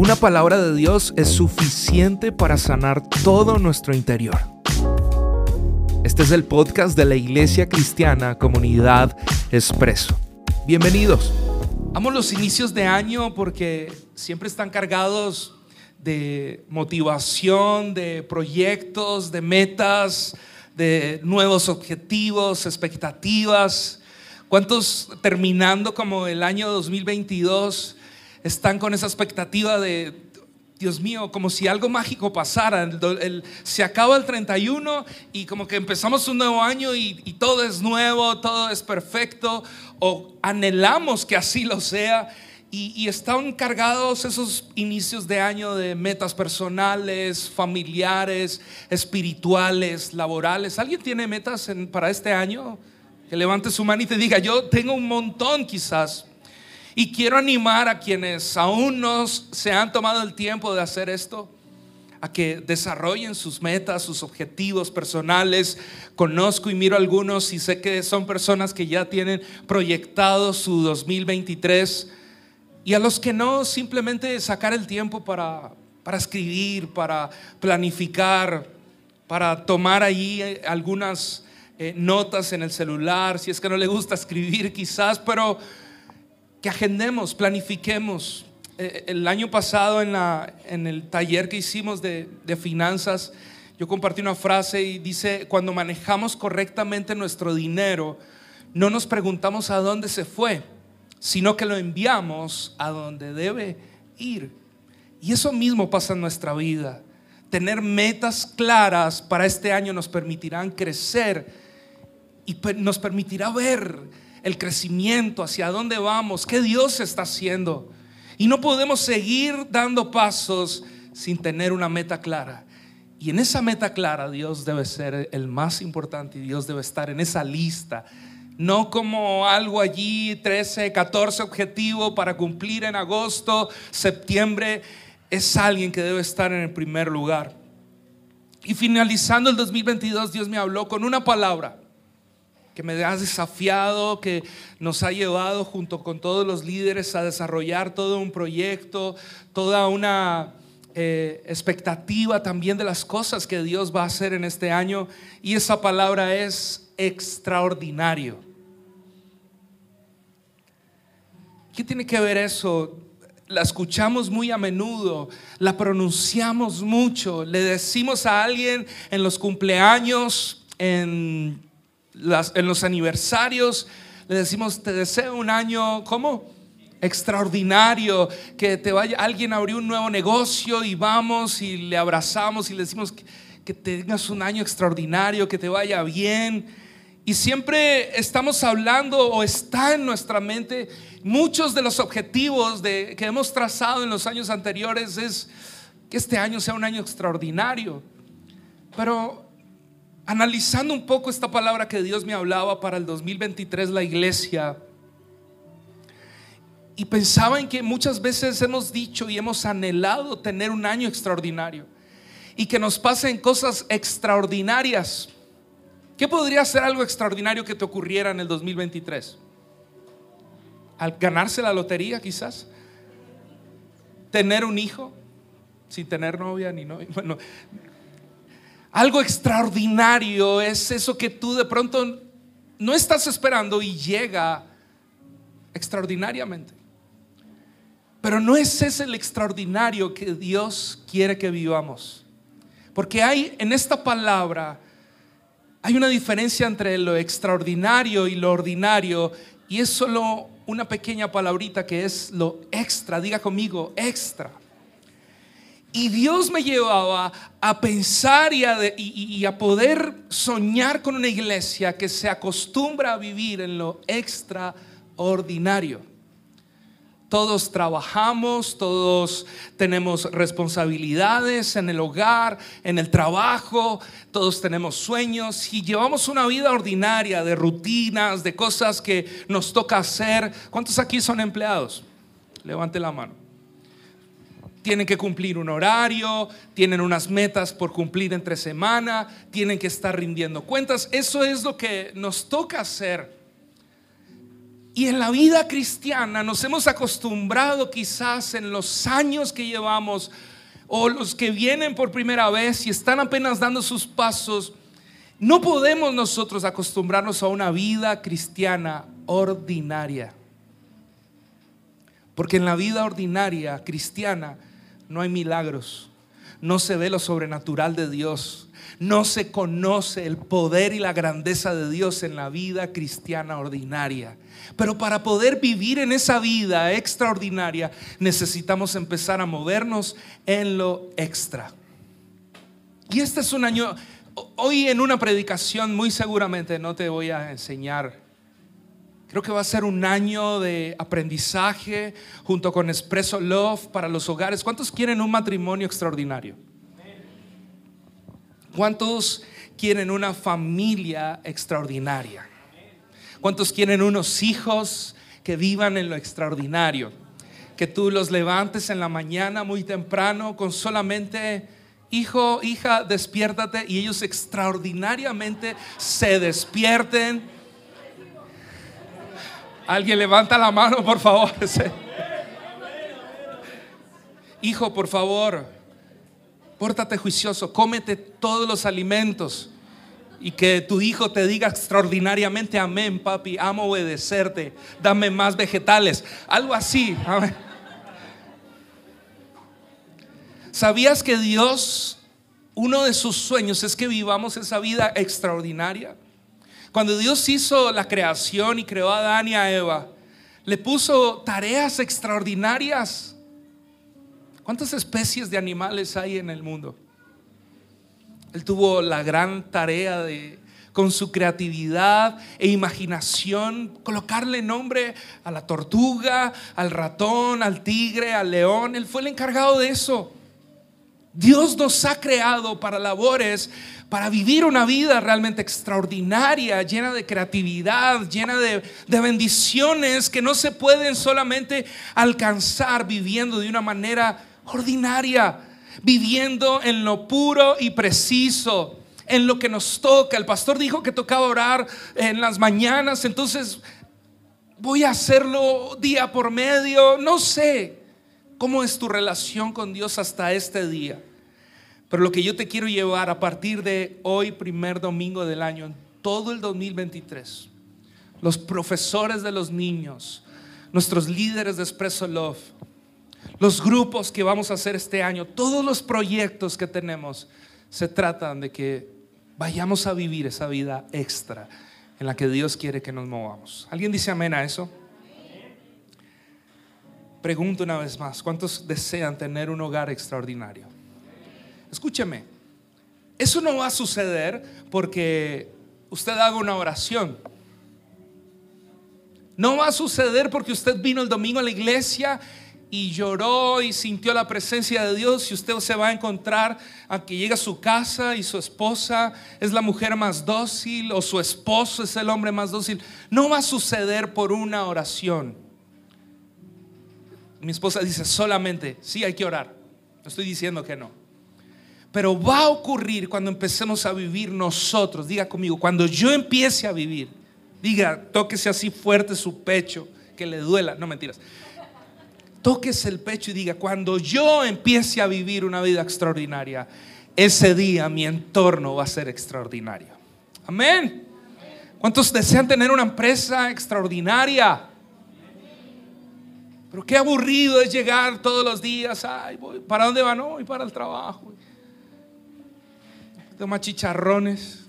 Una palabra de Dios es suficiente para sanar todo nuestro interior. Este es el podcast de la Iglesia Cristiana Comunidad Expreso. Bienvenidos. Amo los inicios de año porque siempre están cargados de motivación, de proyectos, de metas, de nuevos objetivos, expectativas. ¿Cuántos terminando como el año 2022 están con esa expectativa de, Dios mío, como si algo mágico pasara? se acaba el 31 y como que empezamos un nuevo año y todo es nuevo, todo es perfecto, o anhelamos que así lo sea. Y, están cargados esos inicios de año de metas personales, familiares, espirituales, laborales. ¿Alguien tiene metas para este año? Que levante su mano y te diga, yo tengo un montón quizás. Y quiero animar a quienes aún no se han tomado el tiempo de hacer esto, a que desarrollen sus metas, sus objetivos personales. Conozco y miro algunos y sé que son personas que ya tienen proyectado su 2023 y a los que no, simplemente sacar el tiempo para, para escribir, para planificar, para tomar ahí eh, algunas eh, notas en el celular, si es que no le gusta escribir quizás, pero que agendemos, planifiquemos. Eh, el año pasado en, la, en el taller que hicimos de, de finanzas, yo compartí una frase y dice, cuando manejamos correctamente nuestro dinero, no nos preguntamos a dónde se fue sino que lo enviamos a donde debe ir. Y eso mismo pasa en nuestra vida. Tener metas claras para este año nos permitirán crecer y nos permitirá ver el crecimiento, hacia dónde vamos, qué Dios está haciendo. Y no podemos seguir dando pasos sin tener una meta clara. Y en esa meta clara Dios debe ser el más importante y Dios debe estar en esa lista no como algo allí, 13, 14 objetivos para cumplir en agosto, septiembre, es alguien que debe estar en el primer lugar. Y finalizando el 2022, Dios me habló con una palabra que me ha desafiado, que nos ha llevado junto con todos los líderes a desarrollar todo un proyecto, toda una eh, expectativa también de las cosas que Dios va a hacer en este año. Y esa palabra es extraordinario. ¿Qué tiene que ver eso? La escuchamos muy a menudo, la pronunciamos mucho, le decimos a alguien en los cumpleaños, en, en los aniversarios, le decimos, te deseo un año, ¿cómo? extraordinario, que te vaya, alguien abrió un nuevo negocio y vamos y le abrazamos y le decimos que, que, tengas un año extraordinario, que te vaya bien. Y siempre estamos hablando o está en nuestra mente muchos de los objetivos de, que hemos trazado en los años anteriores es que este año sea un año extraordinario. Pero analizando un poco esta palabra que Dios me hablaba para el 2023, la iglesia, y pensaba en que muchas veces hemos dicho y hemos anhelado tener un año extraordinario y que nos pasen cosas extraordinarias. ¿Qué podría ser algo extraordinario que te ocurriera en el 2023? Al ganarse la lotería quizás. Tener un hijo sin tener novia ni novia. Bueno, algo extraordinario es eso que tú de pronto no estás esperando y llega extraordinariamente. Pero no es ese el extraordinario que Dios quiere que vivamos. Porque hay en esta palabra hay una diferencia entre lo extraordinario y lo ordinario y es solo una pequeña palabrita que es lo extra, diga conmigo, extra. Y Dios me llevaba a pensar y a, poder soñar con una iglesia que se acostumbra a vivir en lo extraordinario. Todos trabajamos, todos tenemos responsabilidades en el hogar, en el trabajo, todos tenemos sueños y llevamos una vida ordinaria de rutinas, de cosas que nos toca hacer. ¿Cuántos aquí son empleados? Levante la mano. Tienen que cumplir un horario, tienen unas metas por cumplir entre semana, tienen que estar rindiendo cuentas. Eso es lo que nos toca hacer Y en la vida cristiana nos hemos acostumbrado quizás en los años que llevamos o los que vienen por primera vez y están apenas dando sus pasos, no podemos nosotros acostumbrarnos a una vida cristiana ordinaria. Porque en la vida ordinaria cristiana no hay milagros, no se ve lo sobrenatural de Dios, no se conoce el poder y la grandeza de Dios en la vida cristiana ordinaria. Pero para poder vivir en esa vida extraordinaria necesitamos empezar a movernos en lo extra. Y este es un año, hoy en una predicación muy seguramente no te voy a enseñar Creo que va a ser un año de aprendizaje junto con Expresso Love para los hogares. ¿Cuántos quieren un matrimonio extraordinario? ¿Cuántos quieren una familia extraordinaria? ¿Cuántos quieren unos hijos que vivan en lo extraordinario? Que tú los levantes en la mañana muy temprano con solamente, hijo, hija, despiértate y ellos extraordinariamente se despierten Alguien levanta la mano, por favor. Hijo, por favor, pórtate juicioso, cómete todos los alimentos y que tu hijo te diga extraordinariamente, amén, papi, amo obedecerte, dame más vegetales, algo así. ¿Sabías que Dios, uno de sus sueños es que vivamos esa vida extraordinaria? Cuando Dios hizo la creación y creó a Adán y a Eva, le puso tareas extraordinarias. ¿Cuántas especies de animales hay en el mundo? Él tuvo la gran tarea de, con su creatividad e imaginación, colocarle nombre a la tortuga, al ratón, al tigre, al león. Él fue el encargado de eso. Dios nos ha creado para labores para vivir una vida realmente extraordinaria, llena de creatividad, llena de, bendiciones que no se pueden solamente alcanzar viviendo de una manera ordinaria, viviendo en lo puro y preciso, en lo que nos toca. El pastor dijo que tocaba orar en las mañanas, entonces voy a hacerlo día por medio, no sé. ¿Cómo es tu relación con Dios hasta este día? Pero lo que yo te quiero llevar a partir de hoy, primer domingo del año, en todo el 2023, los profesores de los niños, nuestros líderes de Expresso Love, los grupos que vamos a hacer este año, todos los proyectos que tenemos, se tratan de que vayamos a vivir esa vida extra en la que Dios quiere que nos movamos. ¿Alguien dice amén a eso? Pregunto una vez más, ¿cuántos desean tener un hogar extraordinario? Escúcheme, eso no va a suceder porque usted haga una oración. No va a suceder porque usted vino el domingo a la iglesia y lloró y sintió la presencia de Dios y usted se va a encontrar a que llega a su casa y su esposa es la mujer más dócil o su esposo es el hombre más dócil. No va a suceder por una oración. Mi esposa dice solamente, sí hay que orar. No estoy diciendo que no. Pero va a ocurrir cuando empecemos a vivir nosotros. Diga conmigo, cuando yo empiece a vivir, diga, tóquese así fuerte su pecho, que le duela. No mentiras. Tóquese el pecho y diga, cuando yo empiece a vivir una vida extraordinaria, ese día mi entorno va a ser extraordinario. Amén. ¿Cuántos desean tener una empresa extraordinaria? Pero qué aburrido es llegar todos los días. Ay, voy, ¿Para dónde van hoy? Para el trabajo más chicharrones,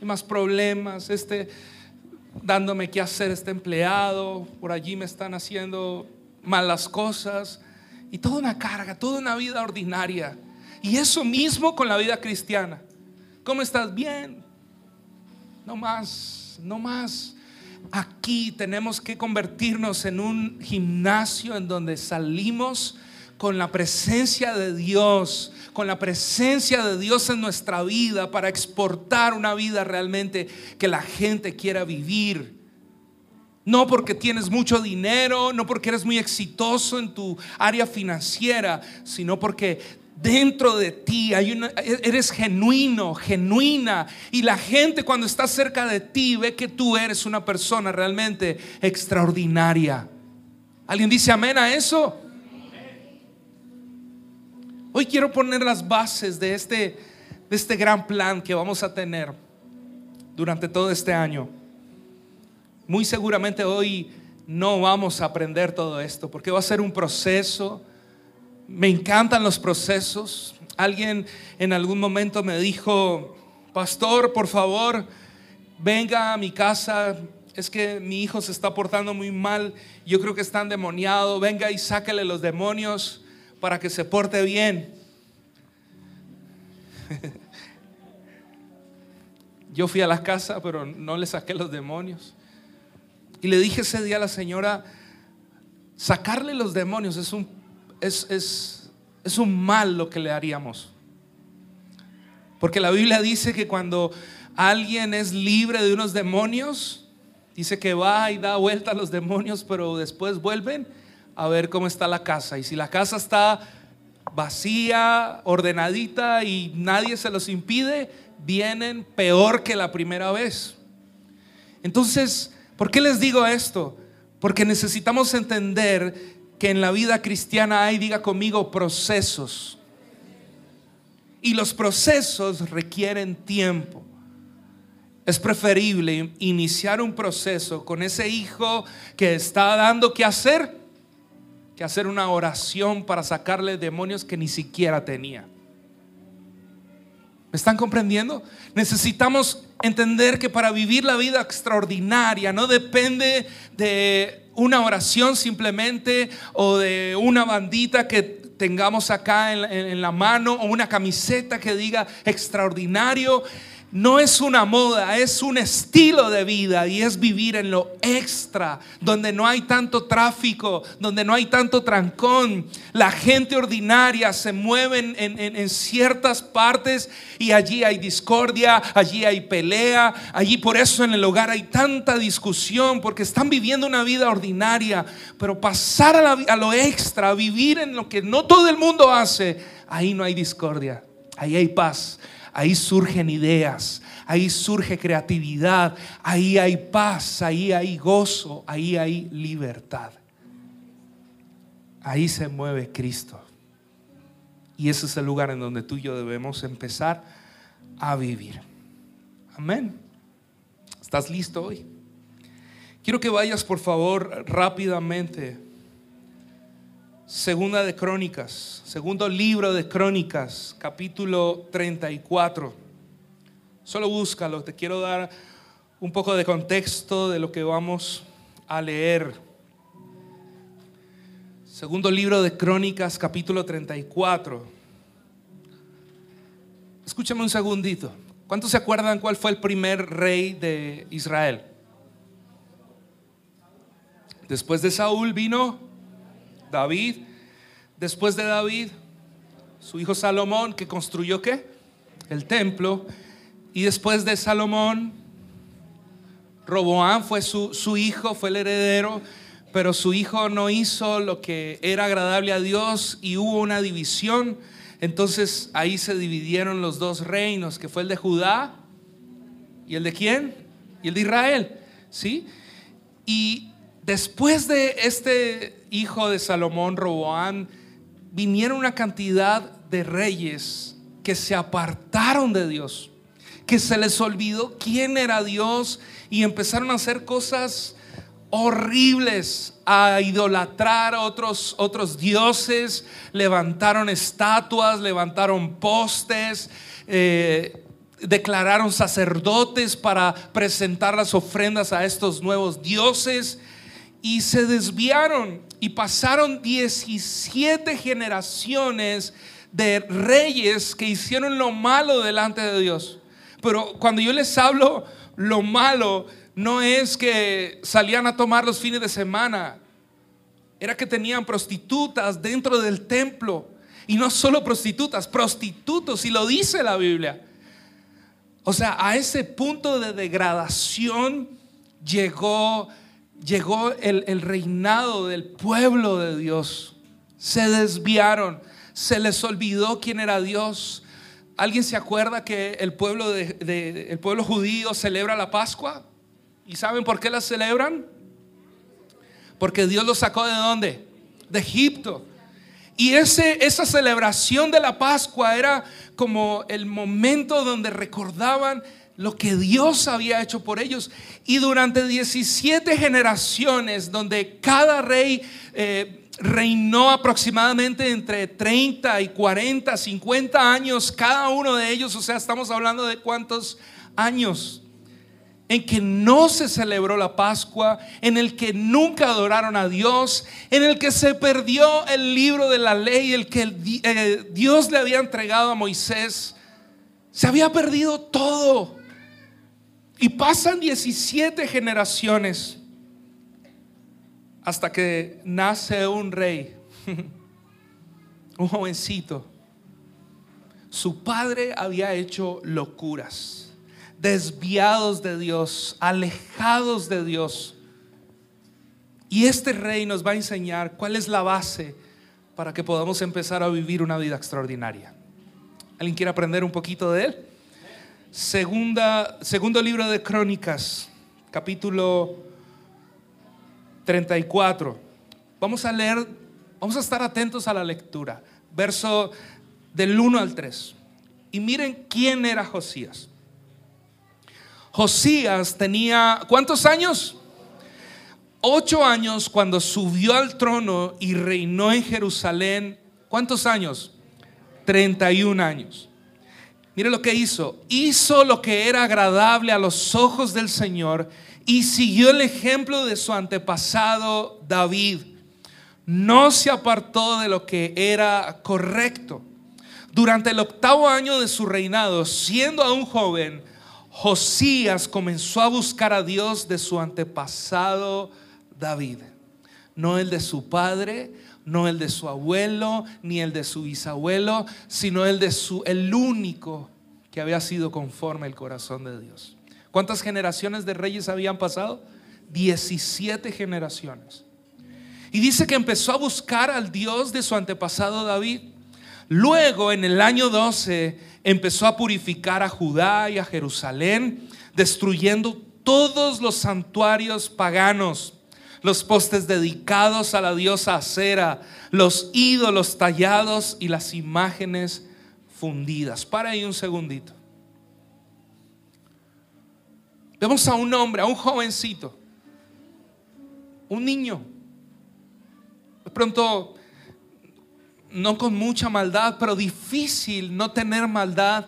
y más problemas, este dándome qué hacer este empleado, por allí me están haciendo malas cosas, y toda una carga, toda una vida ordinaria. Y eso mismo con la vida cristiana. ¿Cómo estás? Bien. No más, no más. Aquí tenemos que convertirnos en un gimnasio en donde salimos con la presencia de Dios, con la presencia de Dios en nuestra vida para exportar una vida realmente que la gente quiera vivir. No porque tienes mucho dinero, no porque eres muy exitoso en tu área financiera, sino porque dentro de ti, hay una, eres genuino, genuina. Y la gente cuando está cerca de ti ve que tú eres una persona realmente extraordinaria. ¿Alguien dice amén a eso? Hoy quiero poner las bases de este, de este gran plan que vamos a tener durante todo este año. Muy seguramente hoy no vamos a aprender todo esto porque va a ser un proceso me encantan los procesos. Alguien en algún momento me dijo, pastor, por favor, venga a mi casa. Es que mi hijo se está portando muy mal. Yo creo que está endemoniado. Venga y sáquele los demonios para que se porte bien. Yo fui a la casa, pero no le saqué los demonios. Y le dije ese día a la señora, sacarle los demonios es un es, un mal lo que le haríamos. Porque la Biblia dice que cuando alguien es libre de unos demonios, dice que va y da vuelta a los demonios, pero después vuelven a ver cómo está la casa. Y si la casa está vacía, ordenadita y nadie se los impide, vienen peor que la primera vez. Entonces, ¿por qué les digo esto? Porque necesitamos entender que en la vida cristiana hay, diga conmigo, procesos. Y los procesos requieren tiempo. Es preferible iniciar un proceso con ese hijo que está dando que hacer que hacer una oración para sacarle demonios que ni siquiera tenía. ¿Me están comprendiendo? Necesitamos entender que para vivir la vida extraordinaria no depende de una oración simplemente o de una bandita que tengamos acá en, la mano o una camiseta que diga extraordinario no es una moda, es un estilo de vida y es vivir en lo extra, donde no hay tanto tráfico, donde no hay tanto trancón. La gente ordinaria se mueve en, en, ciertas partes y allí hay discordia, allí hay pelea, allí por eso en el hogar hay tanta discusión, porque están viviendo una vida ordinaria, pero pasar a lo extra, vivir en lo que no todo el mundo hace, ahí no hay discordia, ahí hay paz Ahí surgen ideas, ahí surge creatividad, ahí hay paz, ahí hay gozo, ahí hay libertad. Ahí se mueve Cristo. Y ese es el lugar en donde tú y yo debemos empezar a vivir. Amén. ¿Estás listo hoy? Quiero que vayas por favor rápidamente Segunda de Crónicas, segundo libro de Crónicas, capítulo 34. Solo búscalo, te quiero dar un poco de contexto de lo que vamos a leer. Segundo libro de Crónicas, capítulo 34. Escúchame un segundito. ¿Cuántos se acuerdan cuál fue el primer rey de Israel? Después de Saúl vino David, después de David, su hijo Salomón, que construyó qué? El templo. Y después de Salomón, Roboán fue su, su hijo, fue el heredero, pero su hijo no hizo lo que era agradable a Dios y hubo una división. Entonces ahí se dividieron los dos reinos, que fue el de Judá y el de quién? Y el de Israel, ¿sí? Y después de este hijo de Salomón, Roboán, vinieron una cantidad de reyes que se apartaron de Dios, que se les olvidó quién era Dios y empezaron a hacer cosas horribles, a idolatrar a otros, otros dioses, levantaron estatuas, levantaron postes, eh, declararon sacerdotes para presentar las ofrendas a estos nuevos dioses y se desviaron y pasaron 17 generaciones de reyes que hicieron lo malo delante de Dios. Pero cuando yo les hablo lo malo, no es que salían a tomar los fines de semana, era que tenían prostitutas dentro del templo. Y no solo prostitutas, prostitutos, y lo dice la Biblia. O sea, a ese punto de degradación llegó llegó el, reinado del pueblo de Dios. Se desviaron, se les olvidó quién era Dios. ¿Alguien se acuerda que el pueblo, de, el pueblo judío celebra la Pascua? ¿Y saben por qué la celebran? Porque Dios los sacó de dónde? De Egipto. Y ese, esa celebración de la Pascua era como el momento donde recordaban lo que Dios había hecho por ellos. Y durante 17 generaciones, donde cada rey eh, reinó aproximadamente entre 30 y 40, 50 años, cada uno de ellos, o sea, estamos hablando de cuántos años en que no se celebró la Pascua, en el que nunca adoraron a Dios, en el que se perdió el libro de la ley, el que eh, Dios le había entregado a Moisés. Se había perdido todo. Y pasan 17 generaciones hasta que nace un rey, un jovencito. Su padre había hecho locuras desviados de Dios, alejados de Dios. Y este rey nos va a enseñar cuál es la base para que podamos empezar a vivir una vida extraordinaria. ¿Alguien quiere aprender un poquito de él? Segunda, segundo libro de Crónicas, capítulo 34. Vamos a leer, vamos a estar atentos a la lectura. Verso del 1 al 3. Y miren quién era Josías. Josías tenía, ¿cuántos años? Ocho años cuando subió al trono y reinó en Jerusalén. ¿Cuántos años? 31 años. Mire lo que hizo. Hizo lo que era agradable a los ojos del Señor y siguió el ejemplo de su antepasado David. No se apartó de lo que era correcto. Durante el octavo año de su reinado, siendo aún joven, Josías comenzó a buscar a Dios de su antepasado David, no el de su padre, no el de su abuelo, ni el de su bisabuelo, sino el de su el único que había sido conforme al corazón de Dios. ¿Cuántas generaciones de reyes habían pasado? 17 generaciones. Y dice que empezó a buscar al Dios de su antepasado David. Luego, en el año 12, empezó a purificar a Judá y a Jerusalén, destruyendo todos los santuarios paganos, los postes dedicados a la diosa Acera, los ídolos tallados y las imágenes fundidas. Para ahí un segundito. Vemos a un hombre, a un jovencito, un niño. De pronto no con mucha maldad, pero difícil no tener maldad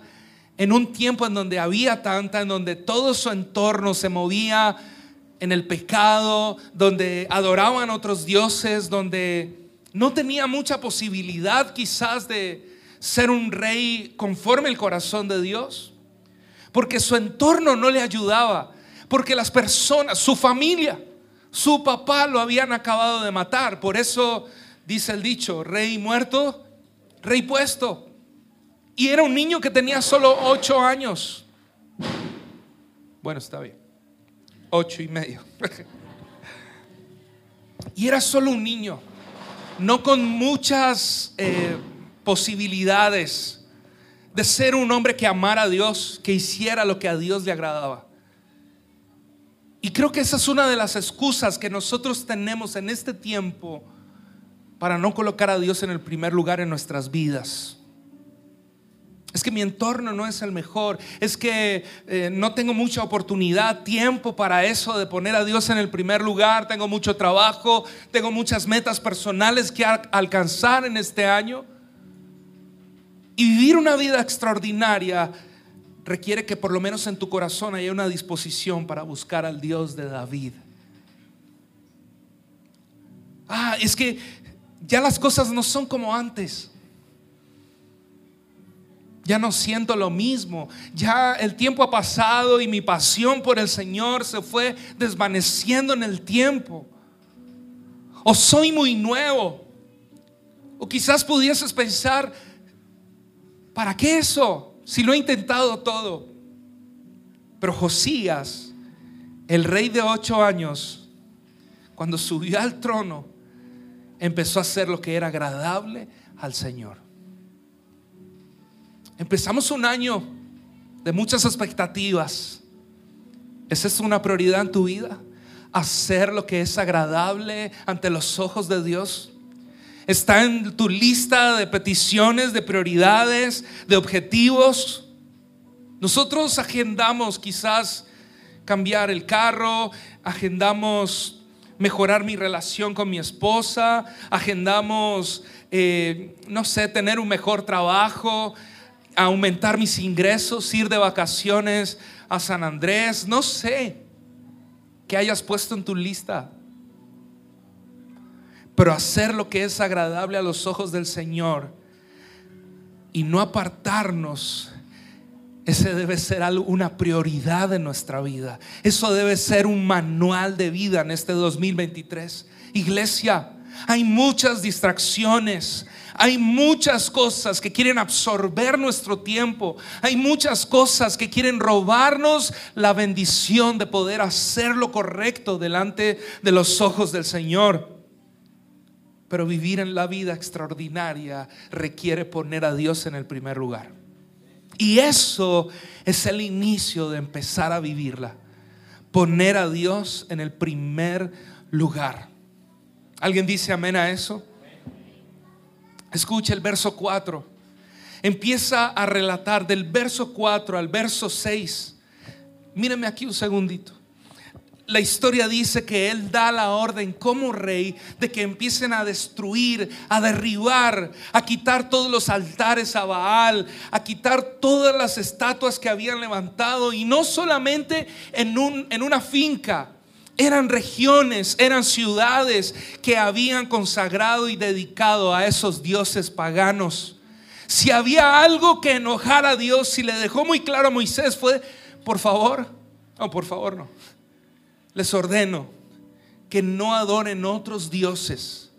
en un tiempo en donde había tanta, en donde todo su entorno se movía en el pecado, donde adoraban otros dioses, donde no tenía mucha posibilidad quizás de ser un rey conforme el corazón de Dios, porque su entorno no le ayudaba, porque las personas, su familia, su papá lo habían acabado de matar, por eso dice el dicho, rey muerto, rey puesto. Y era un niño que tenía solo ocho años. Bueno, está bien. Ocho y medio. y era solo un niño, no con muchas eh, posibilidades de ser un hombre que amara a Dios, que hiciera lo que a Dios le agradaba. Y creo que esa es una de las excusas que nosotros tenemos en este tiempo para no colocar a Dios en el primer lugar en nuestras vidas. Es que mi entorno no es el mejor. Es que eh, no tengo mucha oportunidad, tiempo para eso de poner a Dios en el primer lugar. Tengo mucho trabajo, tengo muchas metas personales que alcanzar en este año. Y vivir una vida extraordinaria requiere que por lo menos en tu corazón haya una disposición para buscar al Dios de David. Ah, es que ya las cosas no son como antes. Ya no siento lo mismo. Ya el tiempo ha pasado y mi pasión por el Señor se fue desvaneciendo en el tiempo. O soy muy nuevo. O quizás pudieses pensar, ¿para qué eso? Si lo he intentado todo. Pero Josías, el rey de ocho años, cuando subió al trono, empezó a hacer lo que era agradable al Señor. Empezamos un año de muchas expectativas. ¿Esa es una prioridad en tu vida? Hacer lo que es agradable ante los ojos de Dios. Está en tu lista de peticiones, de prioridades, de objetivos. Nosotros agendamos quizás cambiar el carro, agendamos mejorar mi relación con mi esposa, agendamos, eh, no sé, tener un mejor trabajo, aumentar mis ingresos, ir de vacaciones a San Andrés, no sé qué hayas puesto en tu lista. Pero hacer lo que es agradable a los ojos del Señor y no apartarnos ese debe ser una prioridad en nuestra vida. Eso debe ser un manual de vida en este 2023. Iglesia, hay muchas distracciones. Hay muchas cosas que quieren absorber nuestro tiempo. Hay muchas cosas que quieren robarnos la bendición de poder hacer lo correcto delante de los ojos del Señor. Pero vivir en la vida extraordinaria requiere poner a Dios en el primer lugar. Y eso es el inicio de empezar a vivirla. Poner a Dios en el primer lugar. ¿Alguien dice amén a eso? Escucha el verso 4. Empieza a relatar del verso 4 al verso 6. Míreme aquí un segundito la historia dice que él da la orden como rey de que empiecen a destruir, a derribar, a quitar todos los altares a Baal, a quitar todas las estatuas que habían levantado y no solamente en, un, en una finca. Eran regiones, eran ciudades que habían consagrado y dedicado a esos dioses paganos. Si había algo que enojara a Dios, si le dejó muy claro a Moisés fue, por favor, no, por favor no les ordeno que no adoren otros dioses.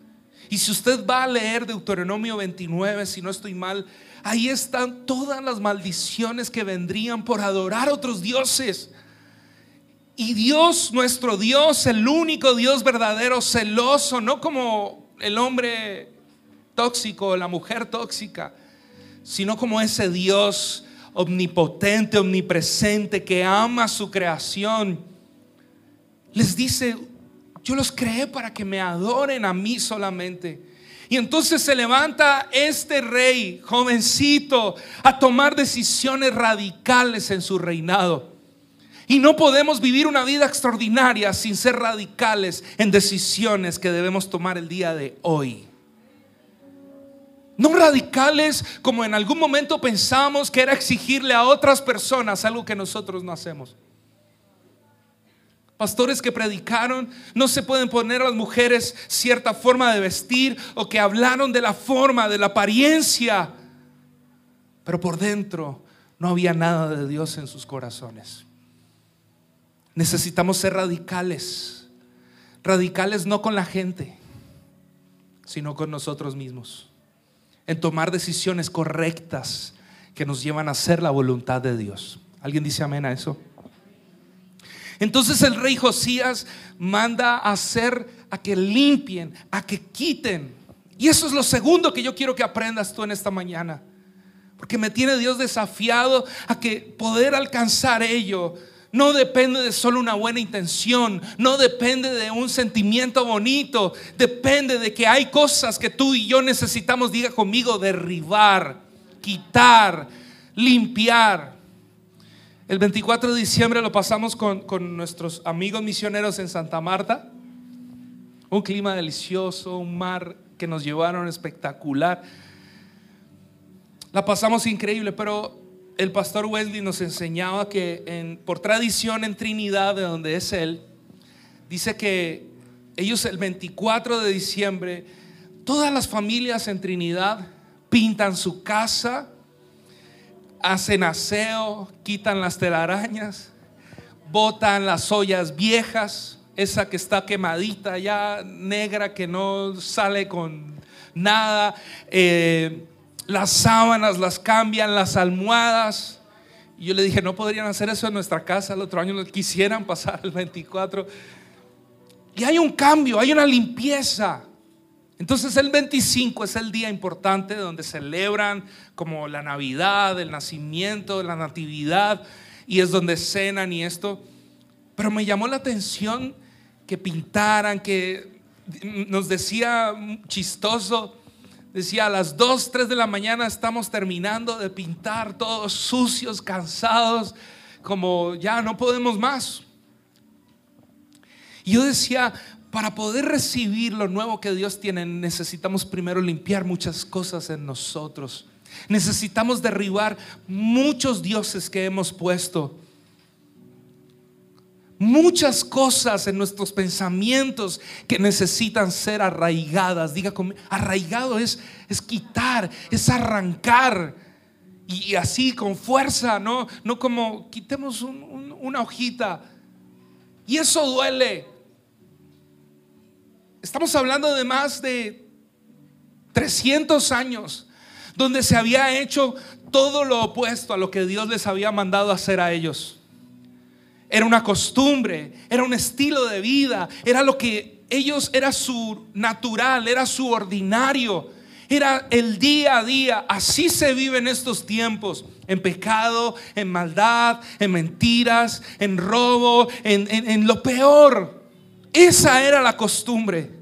Y si usted va a leer Deuteronomio 29, si no estoy mal, ahí están todas las maldiciones que vendrían por adorar otros dioses. Y Dios, nuestro Dios, el único Dios verdadero, celoso, no como el hombre tóxico, la mujer tóxica, sino como ese Dios omnipotente, omnipresente, que ama su creación les dice, yo los creé para que me adoren a mí solamente. Y entonces se levanta este rey, jovencito, a tomar decisiones radicales en su reinado. Y no podemos vivir una vida extraordinaria sin ser radicales en decisiones que debemos tomar el día de hoy. No radicales como en algún momento pensamos que era exigirle a otras personas algo que nosotros no hacemos pastores que predicaron, no se pueden poner a las mujeres cierta forma de vestir o que hablaron de la forma, de la apariencia, pero por dentro no había nada de Dios en sus corazones. Necesitamos ser radicales, radicales no con la gente, sino con nosotros mismos, en tomar decisiones correctas que nos llevan a hacer la voluntad de Dios. ¿Alguien dice amén a eso? Entonces el rey Josías manda a hacer, a que limpien, a que quiten. Y eso es lo segundo que yo quiero que aprendas tú en esta mañana. Porque me tiene Dios desafiado a que poder alcanzar ello no depende de solo una buena intención, no depende de un sentimiento bonito, depende de que hay cosas que tú y yo necesitamos, diga conmigo, derribar, quitar, limpiar. El 24 de diciembre lo pasamos con, nuestros amigos misioneros en Santa Marta. Un clima delicioso, un mar que nos llevaron espectacular. La pasamos increíble, pero el pastor Wesley nos enseñaba que por tradición en Trinidad, de donde es él, dice que ellos el 24 de diciembre, todas las familias en Trinidad pintan su casa, hacen aseo, quitan las telarañas, botan las ollas viejas, esa que está quemadita ya, negra, que no sale con nada, eh, las sábanas las cambian, las almohadas. Y yo le dije, no podrían hacer eso en nuestra casa el otro año, quisieran pasar el 24. Y hay un cambio, hay una limpieza. Entonces el 25 es el día importante donde celebran como la Navidad, el nacimiento, la natividad, y es donde cenan y esto. Pero me llamó la atención que pintaran, que nos decía chistoso, decía a las 2, 3 de la mañana estamos terminando de pintar, todos sucios, cansados, como ya no podemos más. Y yo decía, para poder recibir lo nuevo que Dios tiene, necesitamos primero limpiar muchas cosas en nosotros. Necesitamos derribar muchos dioses que hemos puesto. Muchas cosas en nuestros pensamientos que necesitan ser arraigadas. Diga arraigado es, es quitar, es arrancar. Y, así con fuerza, ¿no? No como quitemos una hojita. Y eso duele. Estamos hablando de más de 300 años donde se había hecho todo lo opuesto a lo que Dios les había mandado hacer a ellos. Era una costumbre, era un estilo de vida, era lo que ellos, era su natural, era su ordinario, era el día a día. Así se vive en estos tiempos, en pecado, en maldad, en mentiras, en robo, en, en lo peor. Esa era la costumbre.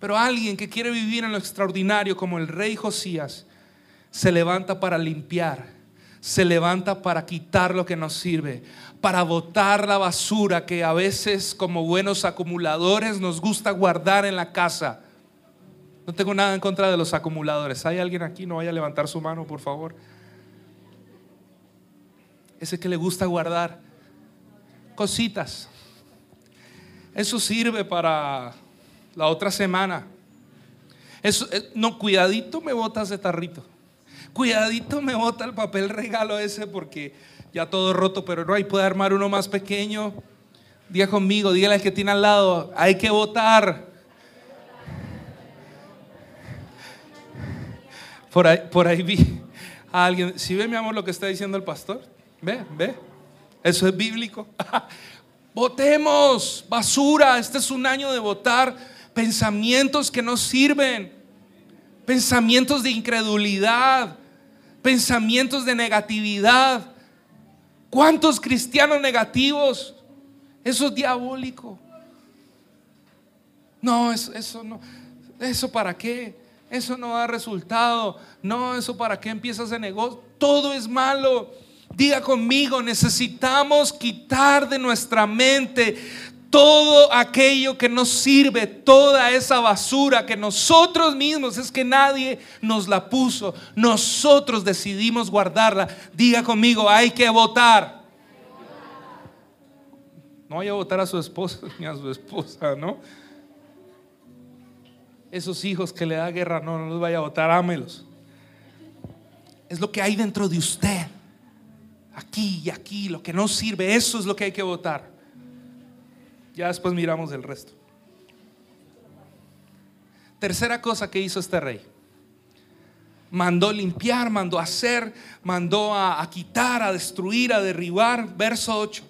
Pero alguien que quiere vivir en lo extraordinario como el rey Josías, se levanta para limpiar, se levanta para quitar lo que nos sirve, para botar la basura que a veces como buenos acumuladores nos gusta guardar en la casa. No tengo nada en contra de los acumuladores. ¿Hay alguien aquí? No vaya a levantar su mano, por favor. Ese que le gusta guardar cositas. Eso sirve para la otra semana. Eso, eh, no, cuidadito me botas de tarrito. Cuidadito me bota el papel regalo ese porque ya todo roto, pero no, hay puede armar uno más pequeño. Diga conmigo, dígale al que tiene al lado, hay que votar. Por ahí, por ahí vi a alguien, si ve mi amor lo que está diciendo el pastor, ve, ve, eso es bíblico. Votemos, basura, este es un año de votar pensamientos que no sirven, pensamientos de incredulidad, pensamientos de negatividad. ¿Cuántos cristianos negativos? Eso es diabólico. No, eso, eso no. ¿Eso para qué? Eso no da resultado. No, eso para qué empieza ese negocio. Todo es malo. Diga conmigo, necesitamos quitar de nuestra mente todo aquello que nos sirve, toda esa basura que nosotros mismos, es que nadie nos la puso, nosotros decidimos guardarla. Diga conmigo, hay que votar. No vaya a votar a su esposa ni a su esposa, ¿no? Esos hijos que le da guerra, no, no los vaya a votar, ámelos. Es lo que hay dentro de usted. Aquí y aquí, lo que no sirve, eso es lo que hay que votar. Ya después miramos el resto. Tercera cosa que hizo este rey. Mandó limpiar, mandó hacer, mandó a, quitar, a destruir, a derribar. Verso 8.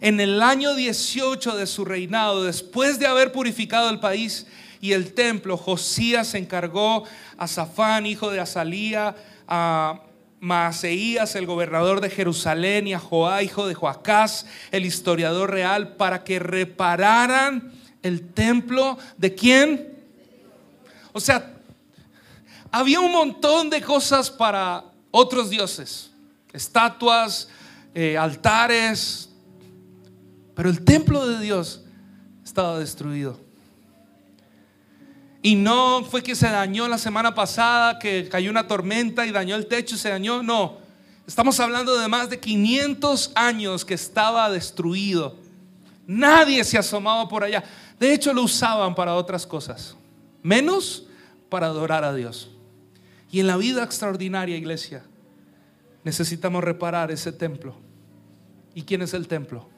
En el año 18 de su reinado, después de haber purificado el país y el templo, Josías encargó a Safán, hijo de Azalía, a Maaseías, el gobernador de Jerusalén, y a Joá, hijo de Joacás, el historiador real, para que repararan el templo de quién? O sea, había un montón de cosas para otros dioses, estatuas, eh, altares, pero el templo de Dios estaba destruido. Y no fue que se dañó la semana pasada, que cayó una tormenta y dañó el techo y se dañó. No, estamos hablando de más de 500 años que estaba destruido. Nadie se asomaba por allá. De hecho, lo usaban para otras cosas, menos para adorar a Dios. Y en la vida extraordinaria, iglesia, necesitamos reparar ese templo. ¿Y quién es el templo?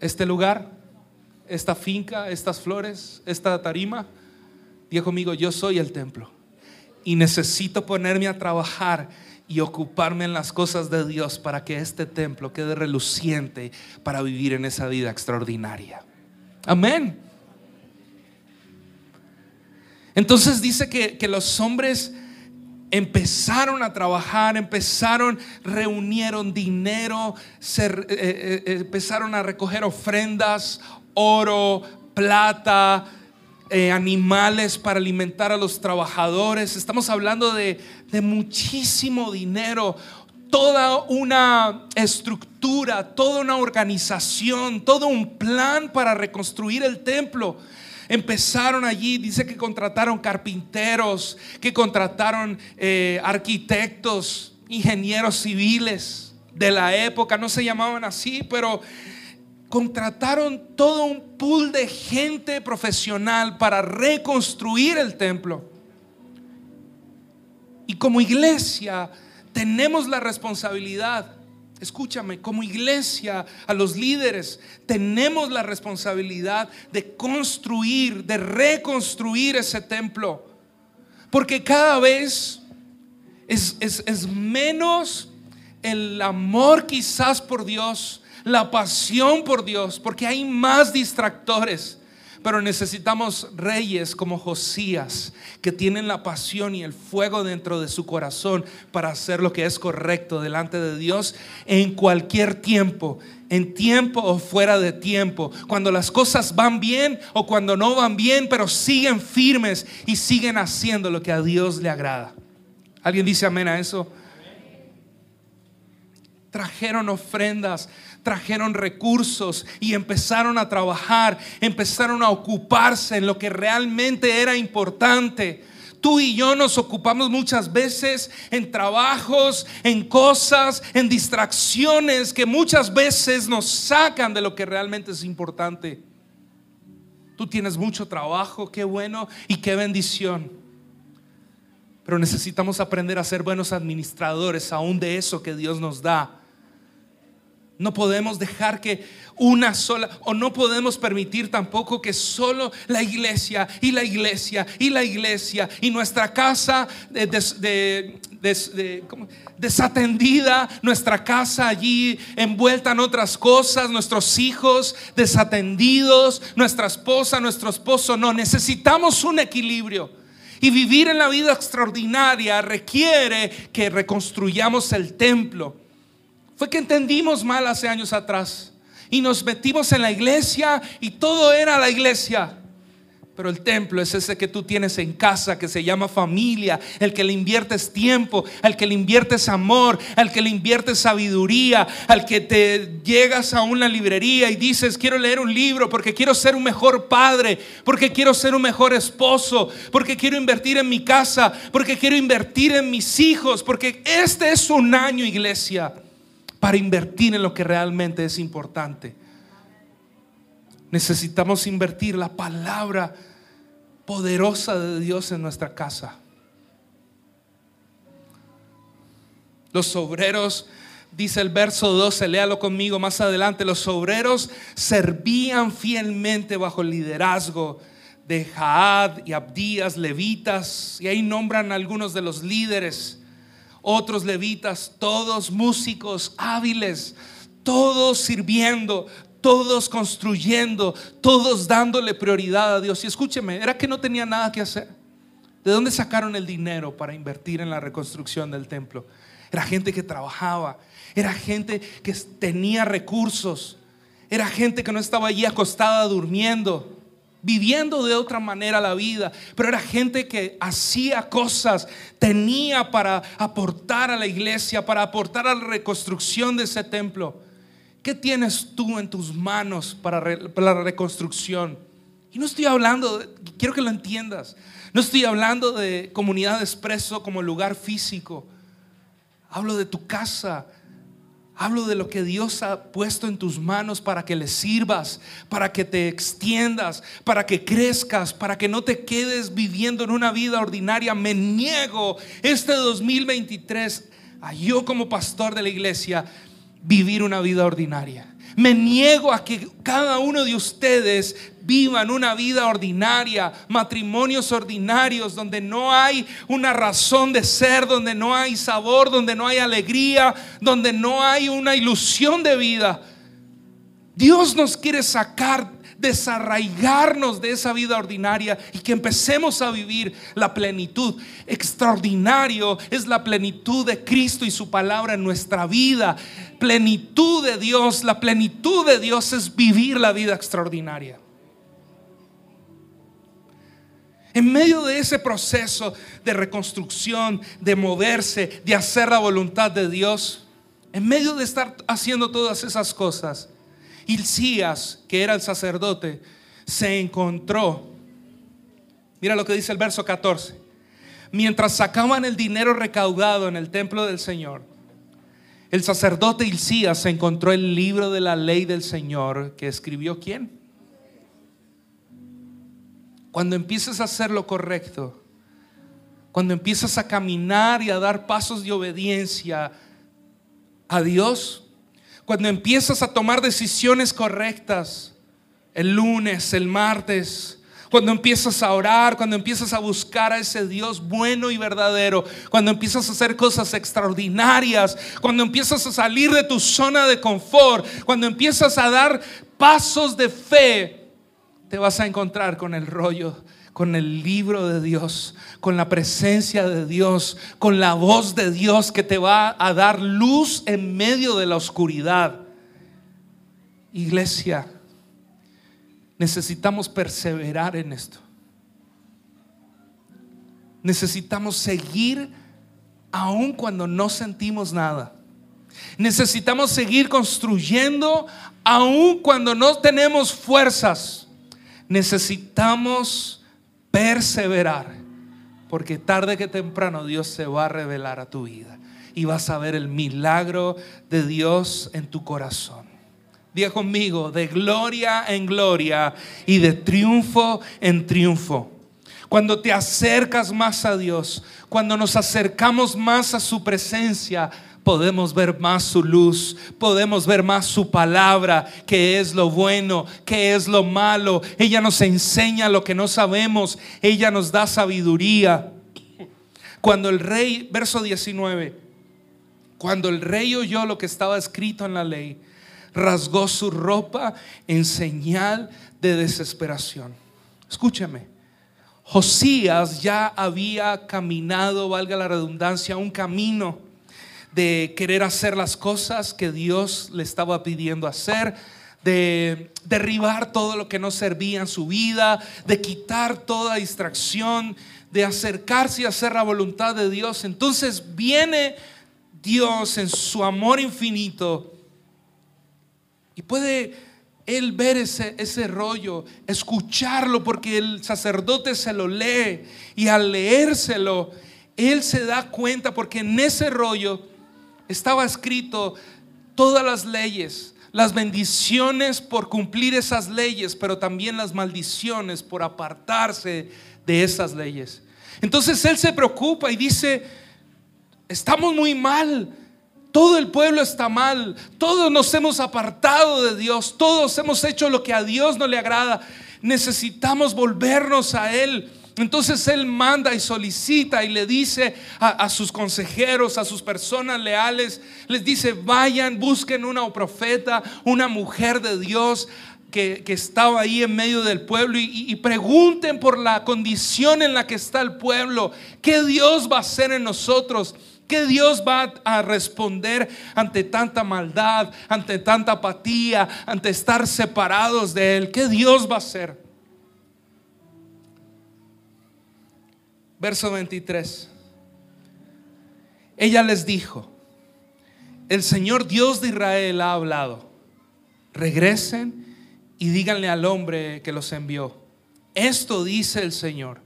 Este lugar, esta finca, estas flores, esta tarima Diga conmigo, yo soy el templo. Y necesito ponerme a trabajar y ocuparme en las cosas de Dios para que este templo quede reluciente para vivir en esa vida extraordinaria. Amén. Entonces dice que, los hombres empezaron a trabajar, empezaron, reunieron dinero, se, eh, eh, eh, empezaron a recoger ofrendas, oro, plata, animales para alimentar a los trabajadores. Estamos hablando de, de muchísimo dinero, toda una estructura, toda una organización, todo un plan para reconstruir el templo. Empezaron allí, dice que contrataron carpinteros, que contrataron eh, arquitectos, ingenieros civiles de la época, no se llamaban así, pero contrataron todo un pool de gente profesional para reconstruir el templo. Y como iglesia tenemos la responsabilidad escúchame, como iglesia, a los líderes, tenemos la responsabilidad de construir, de reconstruir ese templo. Porque cada vez es, menos el amor quizás por Dios, la pasión por Dios, porque hay más distractores. Pero necesitamos reyes como Josías, que tienen la pasión y el fuego dentro de su corazón para hacer lo que es correcto delante de Dios en cualquier tiempo, en tiempo o fuera de tiempo, cuando las cosas van bien o cuando no van bien, pero siguen firmes y siguen haciendo lo que a Dios le agrada. ¿Alguien dice amén a eso? Trajeron ofrendas trajeron recursos y empezaron a trabajar, empezaron a ocuparse en lo que realmente era importante. Tú y yo nos ocupamos muchas veces en trabajos, en cosas, en distracciones que muchas veces nos sacan de lo que realmente es importante. Tú tienes mucho trabajo, qué bueno y qué bendición. Pero necesitamos aprender a ser buenos administradores aún de eso que Dios nos da no podemos dejar que una sola, o no podemos permitir tampoco que solo la iglesia y la iglesia y la iglesia y nuestra casa desatendida, nuestra casa allí envuelta en otras cosas, nuestros hijos desatendidos, nuestra esposa, nuestro esposo. No, necesitamos un equilibrio. Y vivir en la vida extraordinaria requiere que reconstruyamos el templo fue que entendimos mal hace años atrás y nos metimos en la iglesia y todo era la iglesia. Pero el templo es ese que tú tienes en casa, que se llama familia, el que le inviertes tiempo, al que le inviertes amor, al que le inviertes sabiduría, al que te llegas a una librería y dices, quiero leer un libro porque quiero ser un mejor padre, porque quiero ser un mejor esposo, porque quiero invertir en mi casa, porque quiero invertir en mis hijos, porque este es un año, iglesia para invertir en lo que realmente es importante. Necesitamos invertir la palabra poderosa de Dios en nuestra casa. Los obreros, dice el verso 12, léalo conmigo más adelante, los obreros servían fielmente bajo el liderazgo de Jaad y Abdías, levitas, y ahí nombran algunos de los líderes otros levitas, todos músicos hábiles, todos sirviendo, todos construyendo, todos dándole prioridad a Dios. Y escúcheme, era que no tenía nada que hacer. ¿De dónde sacaron el dinero para invertir en la reconstrucción del templo? Era gente que trabajaba, era gente que tenía recursos, era gente que no estaba allí acostada durmiendo viviendo de otra manera la vida, pero era gente que hacía cosas, tenía para aportar a la iglesia, para aportar a la reconstrucción de ese templo. ¿Qué tienes tú en tus manos para, la reconstrucción? Y no estoy hablando, quiero que lo entiendas, no estoy hablando de comunidad de expreso como lugar físico. Hablo de tu casa, Hablo de lo que Dios ha puesto en tus manos para que le sirvas, para que te extiendas, para que crezcas, para que no te quedes viviendo en una vida ordinaria. Me niego este 2023 a yo como pastor de la iglesia vivir una vida ordinaria. Me niego a que cada uno de ustedes vivan una vida ordinaria, matrimonios ordinarios, donde no hay una razón de ser, donde no hay sabor, donde no hay alegría, donde no hay una ilusión de vida. Dios nos quiere sacar desarraigarnos de esa vida ordinaria y que empecemos a vivir la plenitud. Extraordinario es la plenitud de Cristo y su palabra en nuestra vida. Plenitud de Dios, la plenitud de Dios es vivir la vida extraordinaria. En medio de ese proceso de reconstrucción, de moverse, de hacer la voluntad de Dios, en medio de estar haciendo todas esas cosas, Hilcías, que era el sacerdote, se encontró. Mira lo que dice el verso 14. Mientras sacaban el dinero recaudado en el templo del Señor, el sacerdote Hilcías se encontró el libro de la ley del Señor que escribió quién? Cuando empiezas a hacer lo correcto, cuando empiezas a caminar y a dar pasos de obediencia a Dios, cuando empiezas a tomar decisiones correctas, el lunes, el martes, cuando empiezas a orar, cuando empiezas a buscar a ese Dios bueno y verdadero, cuando empiezas a hacer cosas extraordinarias, cuando empiezas a salir de tu zona de confort, cuando empiezas a dar pasos de fe, te vas a encontrar con el rollo, con el libro de Dios, con la presencia de Dios, con la voz de Dios que te va a dar luz en medio de la oscuridad. Iglesia, necesitamos perseverar en esto. Necesitamos seguir aun cuando no sentimos nada. Necesitamos seguir construyendo aun cuando no tenemos fuerzas necesitamos perseverar, porque tarde que temprano Dios se va a revelar a tu vida y vas a ver el milagro de Dios en tu corazón. Diga conmigo, de gloria en gloria y de triunfo en triunfo. Cuando te acercas más a Dios, cuando nos acercamos más a su presencia, podemos ver más su luz, podemos ver más su palabra, que es lo bueno, que es lo malo. Ella nos enseña lo que no sabemos, ella nos da sabiduría. Cuando el rey, verso 19, cuando el rey oyó lo que estaba escrito en la ley, rasgó su ropa en señal de desesperación. Escúchame. Josías ya había caminado, valga la redundancia, un camino de querer hacer las cosas que Dios le estaba pidiendo hacer, de derribar todo lo que no servía en su vida, de quitar toda distracción, de acercarse y hacer la voluntad de Dios. Entonces viene Dios en su amor infinito y puede él ver ese, ese rollo, escucharlo, porque el sacerdote se lo lee y al leérselo, él se da cuenta, porque en ese rollo estaba escrito todas las leyes, las bendiciones por cumplir esas leyes, pero también las maldiciones por apartarse de esas leyes. Entonces él se preocupa y dice, estamos muy mal, todo el pueblo está mal, todos nos hemos apartado de Dios, todos hemos hecho lo que a Dios no le agrada, necesitamos volvernos a Él. Entonces él manda y solicita y le dice a, sus consejeros, a sus personas leales, les dice, vayan, busquen una profeta, una mujer de Dios que, estaba ahí en medio del pueblo y, y, pregunten por la condición en la que está el pueblo, qué Dios va a hacer en nosotros. ¿Qué Dios va a responder ante tanta maldad, ante tanta apatía, ante estar separados de Él? ¿Qué Dios va a hacer? Verso 23. Ella les dijo, el Señor Dios de Israel ha hablado, regresen y díganle al hombre que los envió. Esto dice el Señor,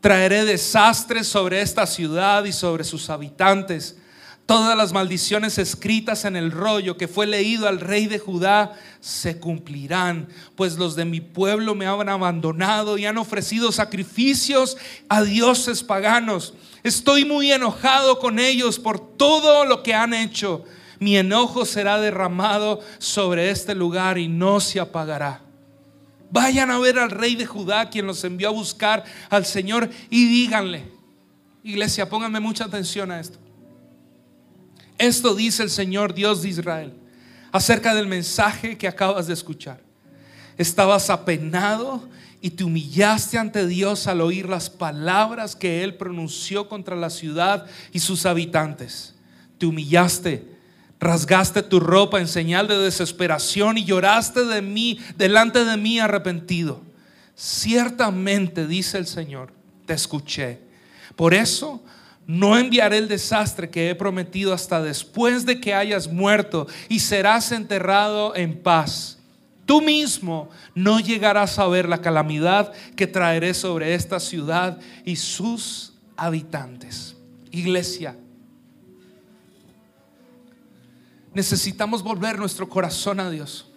traeré desastres sobre esta ciudad y sobre sus habitantes Todas las maldiciones escritas en el rollo que fue leído al rey de Judá se cumplirán, pues los de mi pueblo me han abandonado y han ofrecido sacrificios a dioses paganos. Estoy muy enojado con ellos por todo lo que han hecho. Mi enojo será derramado sobre este lugar y no se apagará. Vayan a ver al rey de Judá, quien los envió a buscar al Señor, y díganle, iglesia, pónganme mucha atención a esto. Esto dice el Señor Dios de Israel acerca del mensaje que acabas de escuchar. Estabas apenado y te humillaste ante Dios al oír las palabras que Él pronunció contra la ciudad y sus habitantes. Te humillaste, rasgaste tu ropa en señal de desesperación y lloraste de mí, delante de mí arrepentido. Ciertamente, dice el Señor, te escuché. Por eso no enviaré el desastre que he prometido hasta después de que hayas muerto y serás enterrado en paz Tú mismo no llegarás a ver la calamidad que traeré sobre esta ciudad y sus habitantes. Iglesia, necesitamos volver nuestro corazón a Dios.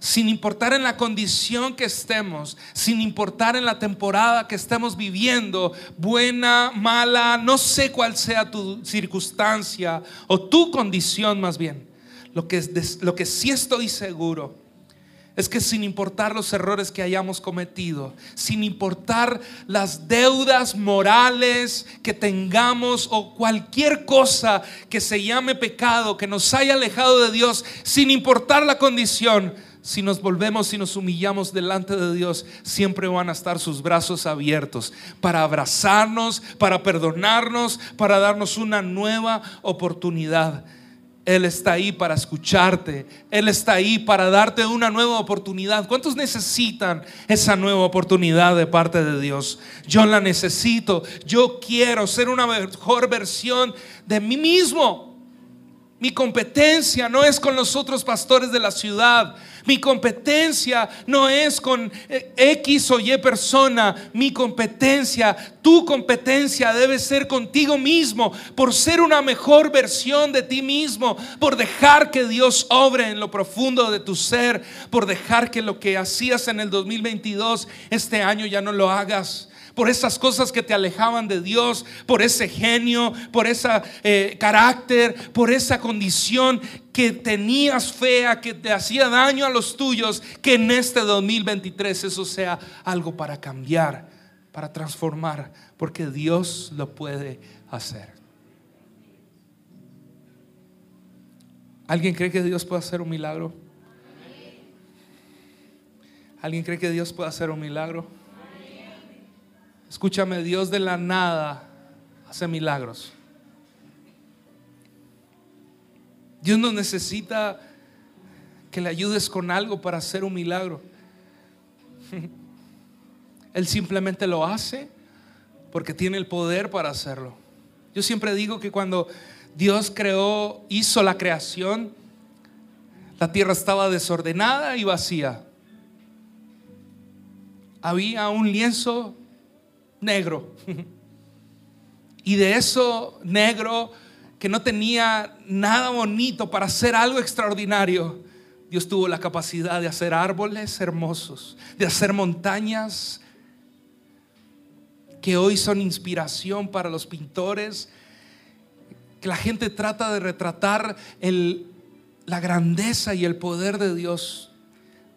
Sin importar en la condición que estemos, sin importar en la temporada que estemos viviendo, buena, mala, no sé cuál sea tu circunstancia o tu condición más bien. Lo que, lo que sí estoy seguro es que sin importar los errores que hayamos cometido, sin importar las deudas morales que tengamos o cualquier cosa que se llame pecado, que nos haya alejado de Dios, sin importar la condición, si nos volvemos y nos humillamos delante de Dios, siempre van a estar sus brazos abiertos para abrazarnos, para perdonarnos, para darnos una nueva oportunidad. Él está ahí para escucharte. Él está ahí para darte una nueva oportunidad. ¿Cuántos necesitan esa nueva oportunidad de parte de Dios? Yo la necesito. Yo quiero ser una mejor versión de mí mismo. Mi competencia no es con los otros pastores de la ciudad. Mi competencia no es con eh, X o Y persona. Mi competencia, tu competencia debe ser contigo mismo por ser una mejor versión de ti mismo, por dejar que Dios obre en lo profundo de tu ser, por dejar que lo que hacías en el 2022 este año ya no lo hagas por esas cosas que te alejaban de Dios, por ese genio, por ese eh, carácter, por esa condición que tenías fea, que te hacía daño a los tuyos, que en este 2023 eso sea algo para cambiar, para transformar, porque Dios lo puede hacer. ¿Alguien cree que Dios puede hacer un milagro? ¿Alguien cree que Dios puede hacer un milagro? Escúchame, Dios de la nada hace milagros. Dios no necesita que le ayudes con algo para hacer un milagro. Él simplemente lo hace porque tiene el poder para hacerlo. Yo siempre digo que cuando Dios creó, hizo la creación, la tierra estaba desordenada y vacía. Había un lienzo negro. Y de eso negro que no tenía nada bonito para hacer algo extraordinario, Dios tuvo la capacidad de hacer árboles hermosos, de hacer montañas que hoy son inspiración para los pintores, que la gente trata de retratar la grandeza y el poder de Dios,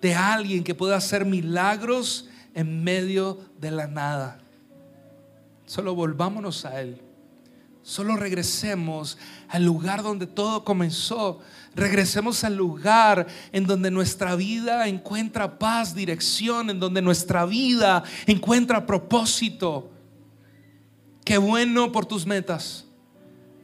de alguien que pueda hacer milagros en medio de la nada. Solo volvámonos a Él. Solo regresemos al lugar donde todo comenzó. Regresemos al lugar en donde nuestra vida encuentra paz, dirección, en donde nuestra vida encuentra propósito. Qué bueno por tus metas.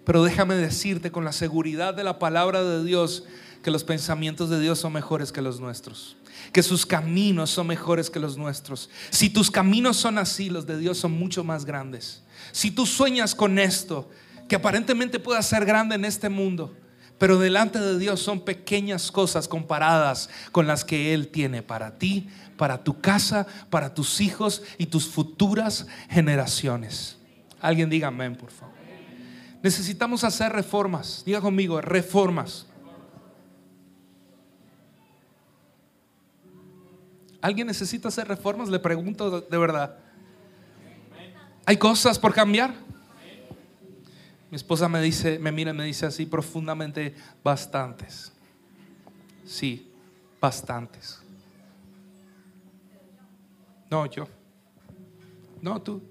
Pero déjame decirte con la seguridad de la palabra de Dios que los pensamientos de Dios son mejores que los nuestros que sus caminos son mejores que los nuestros. Si tus caminos son así, los de Dios son mucho más grandes. Si tú sueñas con esto, que aparentemente pueda ser grande en este mundo, pero delante de Dios son pequeñas cosas comparadas con las que Él tiene para ti, para tu casa, para tus hijos y tus futuras generaciones. Alguien diga amén, por favor. Necesitamos hacer reformas. Diga conmigo, reformas. ¿Alguien necesita hacer reformas? Le pregunto de verdad. ¿Hay cosas por cambiar? Mi esposa me dice, me mira y me dice así profundamente, bastantes. Sí, bastantes. No, yo. No, tú.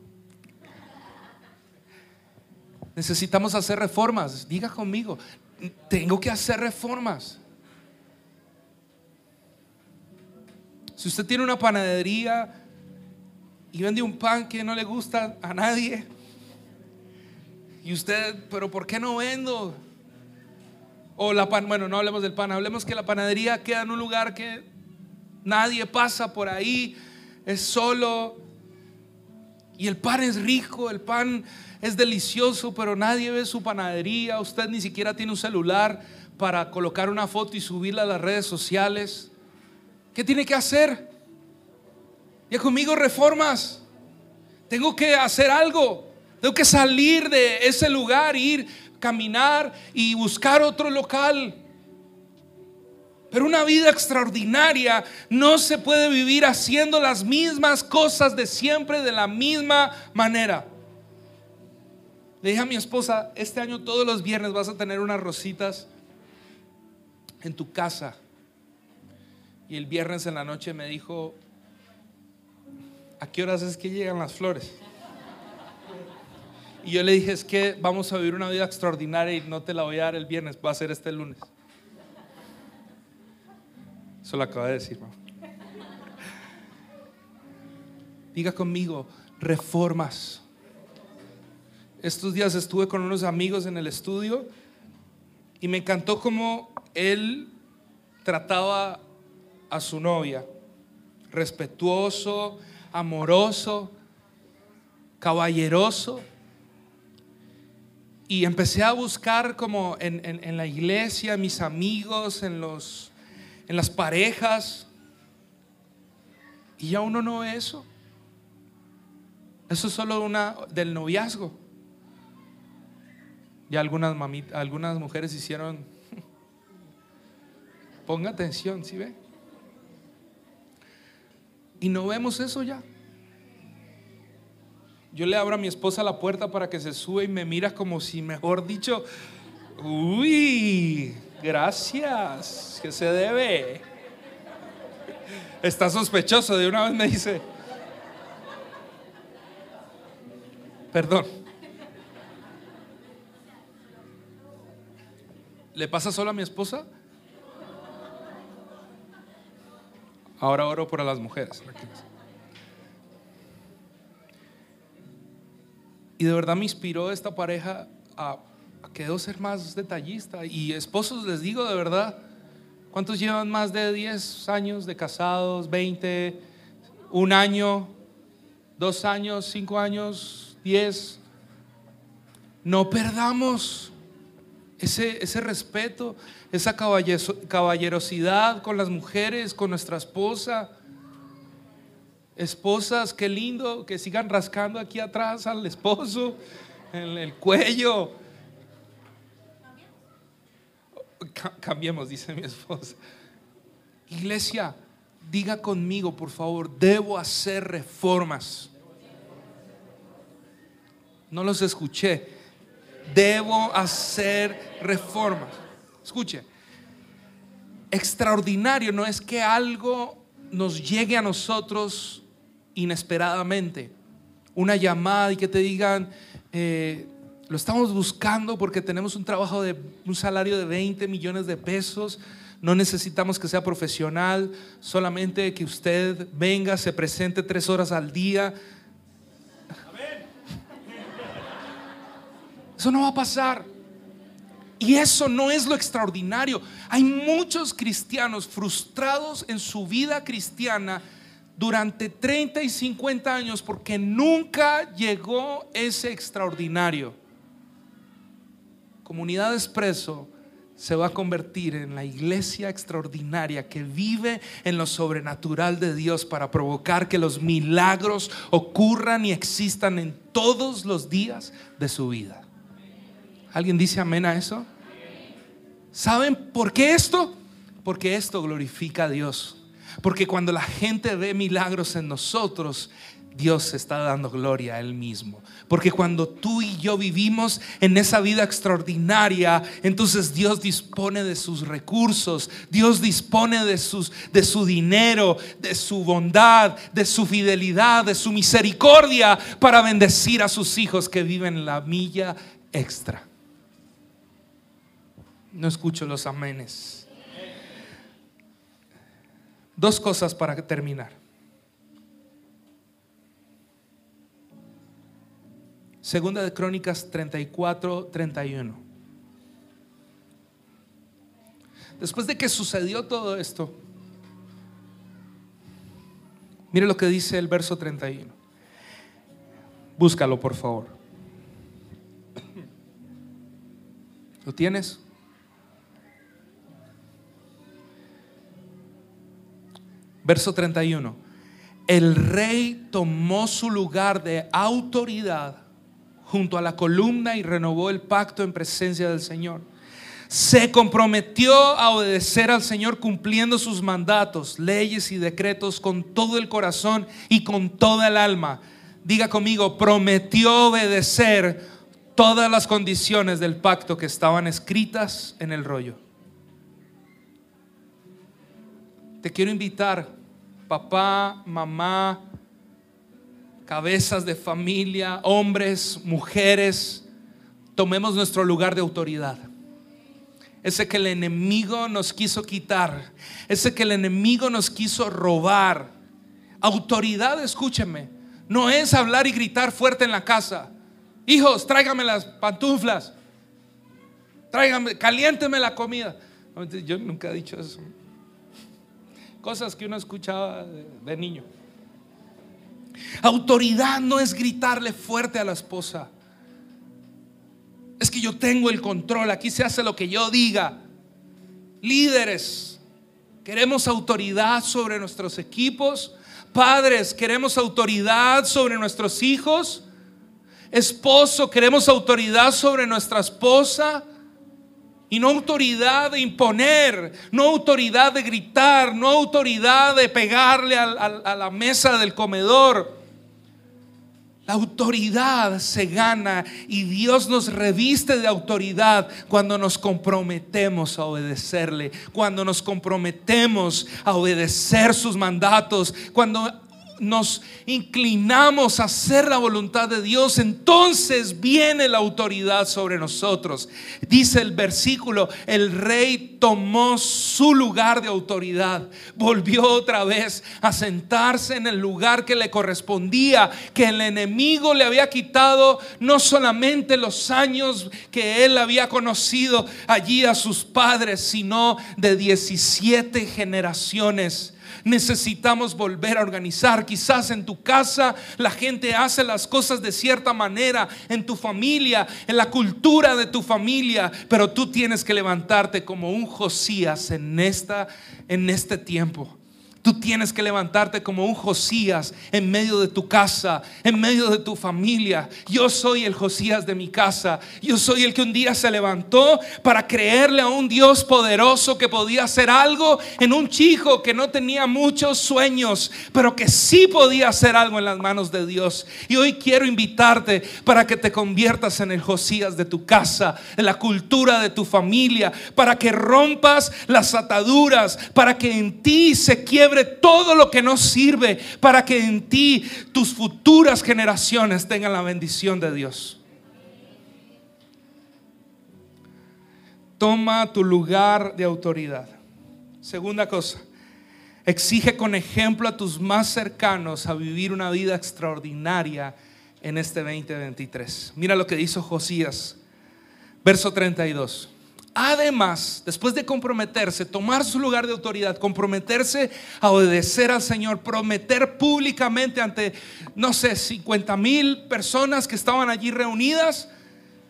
Necesitamos hacer reformas. Diga conmigo, tengo que hacer reformas. Si usted tiene una panadería y vende un pan que no le gusta a nadie, y usted, pero ¿por qué no vendo? O la pan, bueno, no hablemos del pan, hablemos que la panadería queda en un lugar que nadie pasa por ahí, es solo. Y el pan es rico, el pan es delicioso, pero nadie ve su panadería. Usted ni siquiera tiene un celular para colocar una foto y subirla a las redes sociales. ¿Qué tiene que hacer? Ya conmigo reformas. Tengo que hacer algo. Tengo que salir de ese lugar, ir, caminar y buscar otro local. Pero una vida extraordinaria no se puede vivir haciendo las mismas cosas de siempre de la misma manera. Le dije a mi esposa, este año todos los viernes vas a tener unas rositas en tu casa. Y el viernes en la noche me dijo, ¿a qué horas es que llegan las flores? Y yo le dije, es que vamos a vivir una vida extraordinaria y no te la voy a dar el viernes, va a ser este lunes. Eso lo acaba de decir, Diga conmigo, reformas. Estos días estuve con unos amigos en el estudio y me encantó cómo él trataba a su novia. Respetuoso, amoroso, caballeroso. Y empecé a buscar como en, la iglesia, mis amigos, en, los, en las parejas. Y ya uno no ve eso. Eso es solo una del noviazgo. Ya algunas, algunas mujeres hicieron, ponga atención, ¿sí ve? Y no vemos eso ya. Yo le abro a mi esposa la puerta para que se sube y me mira como si, mejor dicho, uy, gracias, que se debe. Está sospechoso, de una vez me dice, perdón. ¿Le pasa solo a mi esposa? Ahora oro por las mujeres. Y de verdad me inspiró esta pareja a, que debo ser más detallista. Y esposos, les digo de verdad, ¿cuántos llevan más de 10 años de casados? ¿20? ¿Un año? ¿Dos años? ¿Cinco años? ¿Diez? No perdamos ese, ese respeto, esa caballerosidad con las mujeres, con nuestra esposa. Esposas, qué lindo que sigan rascando aquí atrás al esposo, en el cuello. Cambiemos, dice mi esposa. Iglesia, diga conmigo, por favor, debo hacer reformas. No los escuché. Debo hacer reformas. Escuche, extraordinario no es que algo nos llegue a nosotros inesperadamente, una llamada y que te digan, eh, lo estamos buscando porque tenemos un trabajo de un salario de 20 millones de pesos. No necesitamos que sea profesional, solamente que usted venga, se presente tres horas al día. Eso no va a pasar. Y eso no es lo extraordinario. Hay muchos cristianos frustrados en su vida cristiana durante 30 y 50 años porque nunca llegó ese extraordinario. Comunidad Expreso se va a convertir en la iglesia extraordinaria que vive en lo sobrenatural de Dios para provocar que los milagros ocurran y existan en todos los días de su vida. ¿Alguien dice amén a eso? ¿Saben por qué esto? Porque esto glorifica a Dios. Porque cuando la gente ve milagros en nosotros, Dios está dando gloria a Él mismo. Porque cuando tú y yo vivimos en esa vida extraordinaria, entonces Dios dispone de sus recursos, Dios dispone de, sus, de su dinero, de su bondad, de su fidelidad, de su misericordia para bendecir a sus hijos que viven la milla extra. No escucho los amenes. Dos cosas para terminar. Segunda de Crónicas 34, 31. Después de que sucedió todo esto, mire lo que dice el verso 31. Búscalo, por favor. ¿Lo tienes? Verso 31. El rey tomó su lugar de autoridad junto a la columna y renovó el pacto en presencia del Señor. Se comprometió a obedecer al Señor cumpliendo sus mandatos, leyes y decretos con todo el corazón y con toda el alma. Diga conmigo, prometió obedecer todas las condiciones del pacto que estaban escritas en el rollo. Te quiero invitar, papá, mamá, cabezas de familia, hombres, mujeres, tomemos nuestro lugar de autoridad. Ese que el enemigo nos quiso quitar, ese que el enemigo nos quiso robar. Autoridad, escúcheme, no es hablar y gritar fuerte en la casa. Hijos, tráigame las pantuflas. Tráigame, caliénteme la comida. Yo nunca he dicho eso. Cosas que uno escuchaba de niño. Autoridad no es gritarle fuerte a la esposa. Es que yo tengo el control, aquí se hace lo que yo diga. Líderes, queremos autoridad sobre nuestros equipos. Padres, queremos autoridad sobre nuestros hijos. Esposo, queremos autoridad sobre nuestra esposa. Y no autoridad de imponer, no autoridad de gritar, no autoridad de pegarle a, la mesa del comedor. La autoridad se gana y Dios nos reviste de autoridad cuando nos comprometemos a obedecerle, cuando nos comprometemos a obedecer sus mandatos, cuando nos inclinamos a hacer la voluntad de Dios, entonces viene la autoridad sobre nosotros. Dice el versículo, el rey tomó su lugar de autoridad, volvió otra vez a sentarse en el lugar que le correspondía, que el enemigo le había quitado no solamente los años que él había conocido allí a sus padres, sino de 17 generaciones necesitamos volver a organizar. Quizás en tu casa la gente hace las cosas de cierta manera, en tu familia, en la cultura de tu familia, pero tú tienes que levantarte como un Josías en esta en este tiempo. Tú tienes que levantarte como un Josías en medio de tu casa, en medio de tu familia. Yo soy el Josías de mi casa. Yo soy el que un día se levantó para creerle a un Dios poderoso que podía hacer algo en un chico que no tenía muchos sueños, pero que sí podía hacer algo en las manos de Dios. Y hoy quiero invitarte para que te conviertas en el Josías de tu casa, en la cultura de tu familia, para que rompas las ataduras, para que en ti se quiebre todo lo que no sirve para que en ti tus futuras generaciones tengan la bendición de Dios. Toma tu lugar de autoridad. Segunda cosa, exige con ejemplo a tus más cercanos a vivir una vida extraordinaria en este 2023. Mira lo que hizo Josías, verso 32. Además, después de comprometerse, tomar su lugar de autoridad, comprometerse a obedecer al Señor, prometer públicamente ante, no sé, 50 mil personas que estaban allí reunidas,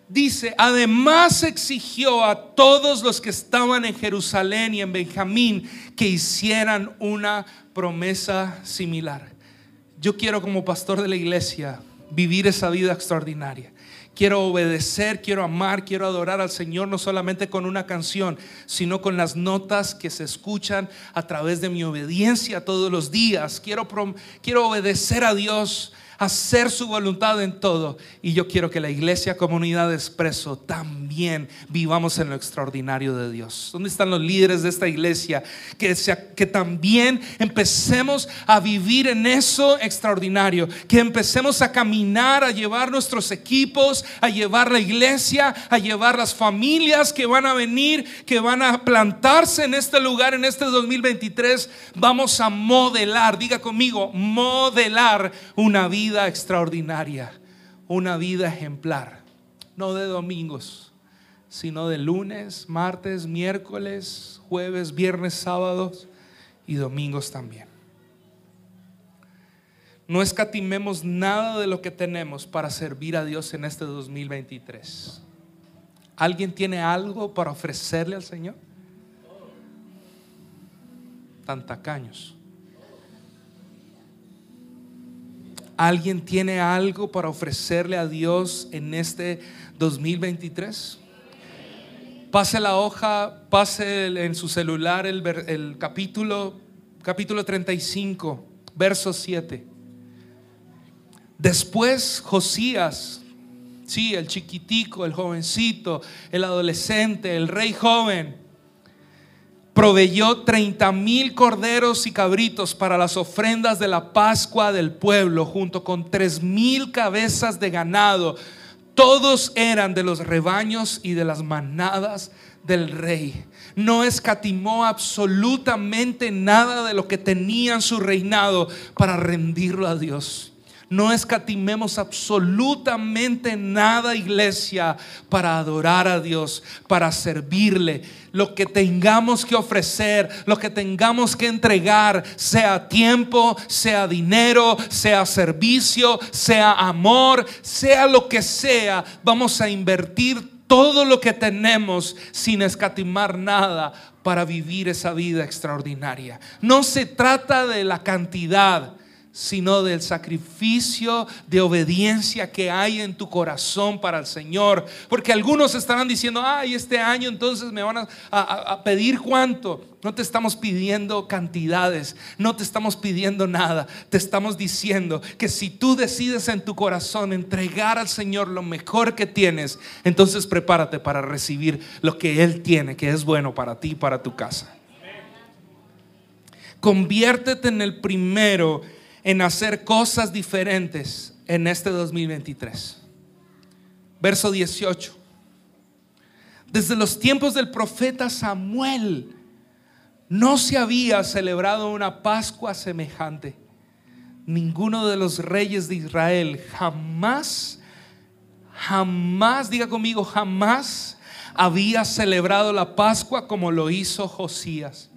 dice, además exigió a todos los que estaban en Jerusalén y en Benjamín que hicieran una promesa similar. Yo quiero como pastor de la iglesia vivir esa vida extraordinaria. Quiero obedecer, quiero amar, quiero adorar al Señor no solamente con una canción, sino con las notas que se escuchan a través de mi obediencia todos los días. Quiero, quiero obedecer a Dios, hacer su voluntad en todo. Y yo quiero que la iglesia comunidad de expreso también vivamos en lo extraordinario de Dios. ¿Dónde están los líderes de esta iglesia? Que, que también empecemos a vivir en eso extraordinario, que empecemos a caminar, a llevar nuestros equipos, a llevar la iglesia, a llevar las familias que van a venir, que van a plantarse en este lugar en este 2023. Vamos a modelar, diga conmigo, modelar una vida extraordinaria, una vida ejemplar, no de domingos, sino de lunes, martes, miércoles, jueves, viernes, sábados y domingos también. No escatimemos nada de lo que tenemos para servir a Dios en este 2023. ¿Alguien tiene algo para ofrecerle al Señor? Tan tacaños. ¿Alguien tiene algo para ofrecerle a Dios en este 2023? Pase la hoja, pase en su celular el, capítulo, capítulo 35, verso 7. Después Josías, sí, el chiquitico, el jovencito, el adolescente, el rey joven, proveyó 30 mil corderos y cabritos para las ofrendas de la Pascua del pueblo, junto con tres mil cabezas de ganado. Todos eran de los rebaños y de las manadas del rey. No escatimó absolutamente nada de lo que tenía en su reinado para rendirlo a Dios. No escatimemos absolutamente nada, iglesia, para adorar a Dios, para servirle. Lo que tengamos que ofrecer, lo que tengamos que entregar, sea tiempo, sea dinero, sea servicio, sea amor, sea lo que sea, vamos a invertir todo lo que tenemos sin escatimar nada para vivir esa vida extraordinaria. No se trata de la cantidad sino del sacrificio de obediencia que hay en tu corazón para el Señor. Porque algunos estarán diciendo, ay, este año entonces me van a, pedir cuánto. No te estamos pidiendo cantidades, no te estamos pidiendo nada. Te estamos diciendo que si tú decides en tu corazón entregar al Señor lo mejor que tienes, entonces prepárate para recibir lo que Él tiene, que es bueno para ti y para tu casa. Conviértete en el primero en hacer cosas diferentes en este 2023. Verso 18. Desde los tiempos del profeta Samuel no se había celebrado una Pascua semejante. Ninguno de los reyes de Israel jamás, jamás, diga conmigo, jamás había celebrado la Pascua como lo hizo Josías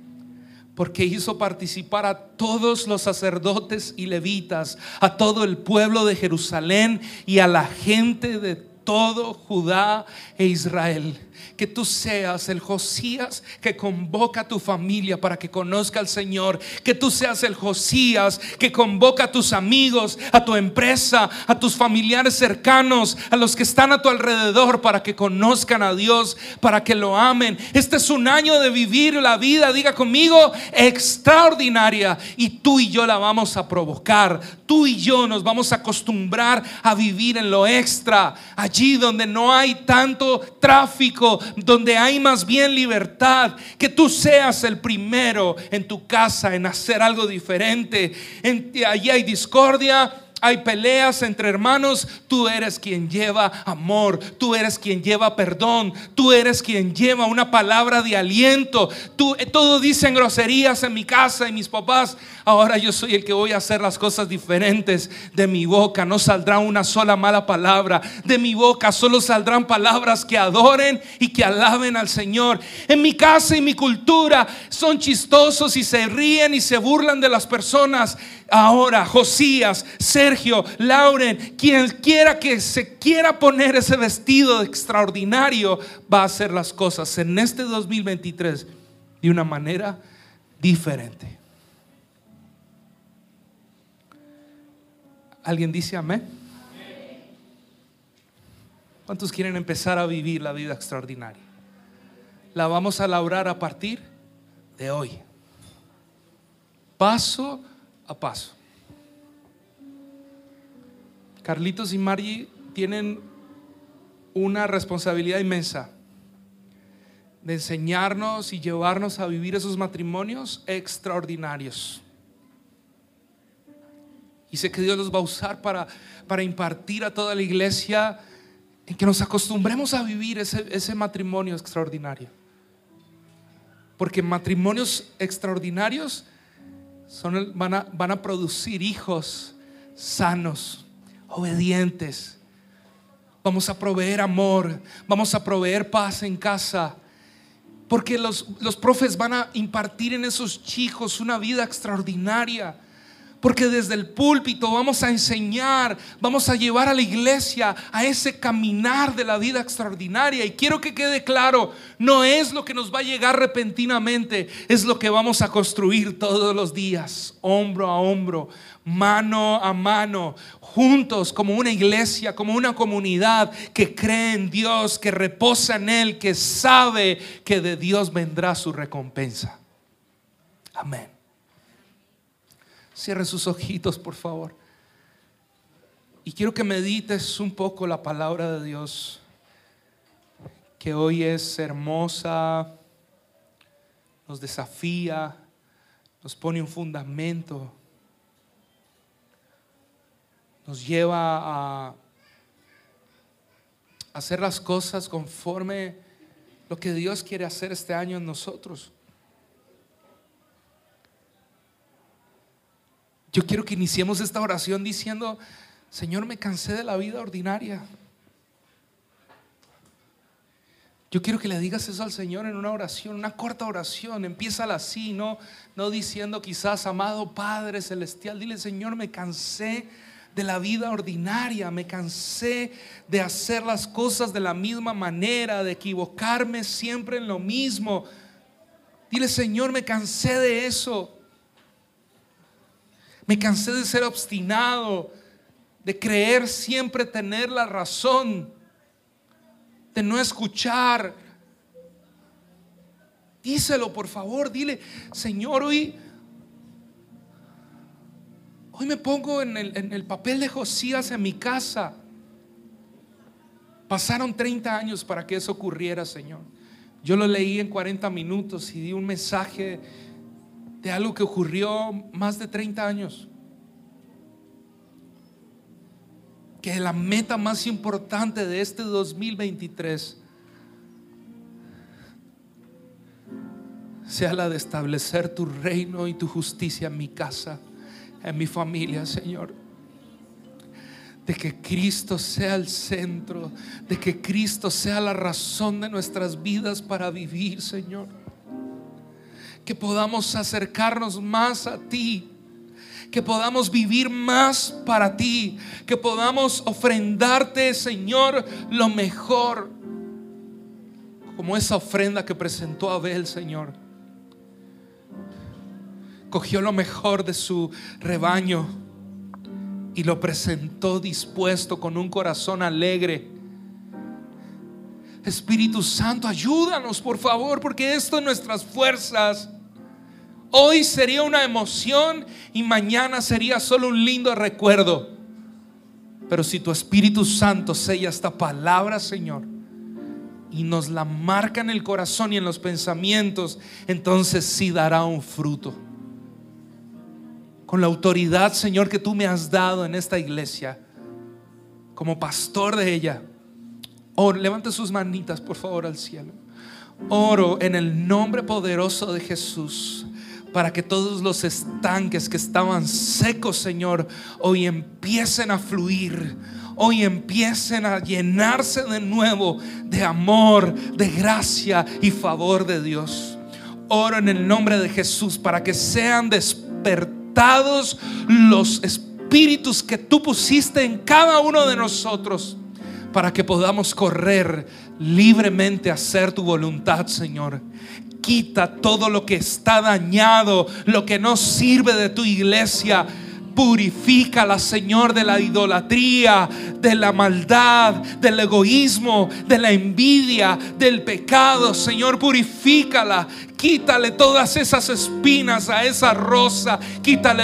porque hizo participar a todos los sacerdotes y levitas, a todo el pueblo de Jerusalén y a la gente de todo Judá e Israel que tú seas el Josías que convoca a tu familia para que conozca al Señor. Que tú seas el Josías que convoca a tus amigos, a tu empresa, a tus familiares cercanos, a los que están a tu alrededor para que conozcan a Dios, para que lo amen. Este es un año de vivir la vida, diga conmigo, extraordinaria. Y tú y yo la vamos a provocar. Tú y yo nos vamos a acostumbrar a vivir en lo extra, allí donde no hay tanto tráfico, donde hay más bien libertad, que tú seas el primero en tu casa en hacer algo diferente. En, allí hay discordia hay peleas entre hermanos, tú eres quien lleva amor, tú eres quien lleva perdón, tú eres quien lleva una palabra de aliento. Tú, eh, todo dicen groserías en mi casa y mis papás. Ahora yo soy el que voy a hacer las cosas diferentes. De mi boca no saldrá una sola mala palabra. De mi boca solo saldrán palabras que adoren y que alaben al Señor. En mi casa y mi cultura son chistosos y se ríen y se burlan de las personas. Ahora, Josías, Sergio, Lauren, quien quiera que se quiera poner ese vestido extraordinario, va a hacer las cosas en este 2023 de una manera diferente. ¿Alguien dice amén? ¿Cuántos quieren empezar a vivir la vida extraordinaria? La vamos a labrar a partir de hoy. Paso a paso. Carlitos y Margie tienen una responsabilidad inmensa de enseñarnos y llevarnos a vivir esos matrimonios extraordinarios. Y sé que Dios los va a usar para, para impartir a toda la iglesia en que nos acostumbremos a vivir ese, ese matrimonio extraordinario. Porque matrimonios extraordinarios son, van, a, van a producir hijos sanos, obedientes. Vamos a proveer amor, vamos a proveer paz en casa. Porque los, los profes van a impartir en esos chicos una vida extraordinaria porque desde el púlpito vamos a enseñar, vamos a llevar a la iglesia a ese caminar de la vida extraordinaria. Y quiero que quede claro, no es lo que nos va a llegar repentinamente, es lo que vamos a construir todos los días, hombro a hombro, mano a mano, juntos como una iglesia, como una comunidad que cree en Dios, que reposa en Él, que sabe que de Dios vendrá su recompensa. Amén. Cierre sus ojitos, por favor. Y quiero que medites un poco la palabra de Dios, que hoy es hermosa, nos desafía, nos pone un fundamento, nos lleva a hacer las cosas conforme lo que Dios quiere hacer este año en nosotros. Yo quiero que iniciemos esta oración diciendo, Señor, me cansé de la vida ordinaria. Yo quiero que le digas eso al Señor en una oración, una corta oración. Empieza así, no, no diciendo quizás, amado Padre Celestial, dile, Señor, me cansé de la vida ordinaria, me cansé de hacer las cosas de la misma manera, de equivocarme siempre en lo mismo. Dile, Señor, me cansé de eso. Me cansé de ser obstinado, de creer siempre tener la razón, de no escuchar. Díselo, por favor, dile, Señor, hoy, hoy me pongo en el, en el papel de Josías en mi casa. Pasaron 30 años para que eso ocurriera, Señor. Yo lo leí en 40 minutos y di un mensaje de algo que ocurrió más de 30 años. Que la meta más importante de este 2023 sea la de establecer tu reino y tu justicia en mi casa, en mi familia, Señor. De que Cristo sea el centro, de que Cristo sea la razón de nuestras vidas para vivir, Señor que podamos acercarnos más a ti, que podamos vivir más para ti, que podamos ofrendarte, Señor, lo mejor, como esa ofrenda que presentó Abel, Señor. Cogió lo mejor de su rebaño y lo presentó dispuesto con un corazón alegre. Espíritu Santo, ayúdanos, por favor, porque esto es nuestras fuerzas. Hoy sería una emoción y mañana sería solo un lindo recuerdo. Pero si tu Espíritu Santo sella esta palabra, Señor, y nos la marca en el corazón y en los pensamientos, entonces sí dará un fruto. Con la autoridad, Señor, que tú me has dado en esta iglesia, como pastor de ella, oro, levante sus manitas, por favor, al cielo. Oro en el nombre poderoso de Jesús para que todos los estanques que estaban secos, Señor, hoy empiecen a fluir, hoy empiecen a llenarse de nuevo de amor, de gracia y favor de Dios. Oro en el nombre de Jesús para que sean despertados los espíritus que tú pusiste en cada uno de nosotros para que podamos correr libremente a hacer tu voluntad, Señor quita todo lo que está dañado, lo que no sirve de tu iglesia. Purifícala, Señor, de la idolatría, de la maldad, del egoísmo, de la envidia, del pecado. Señor, purifícala. Quítale todas esas espinas a esa rosa, quítale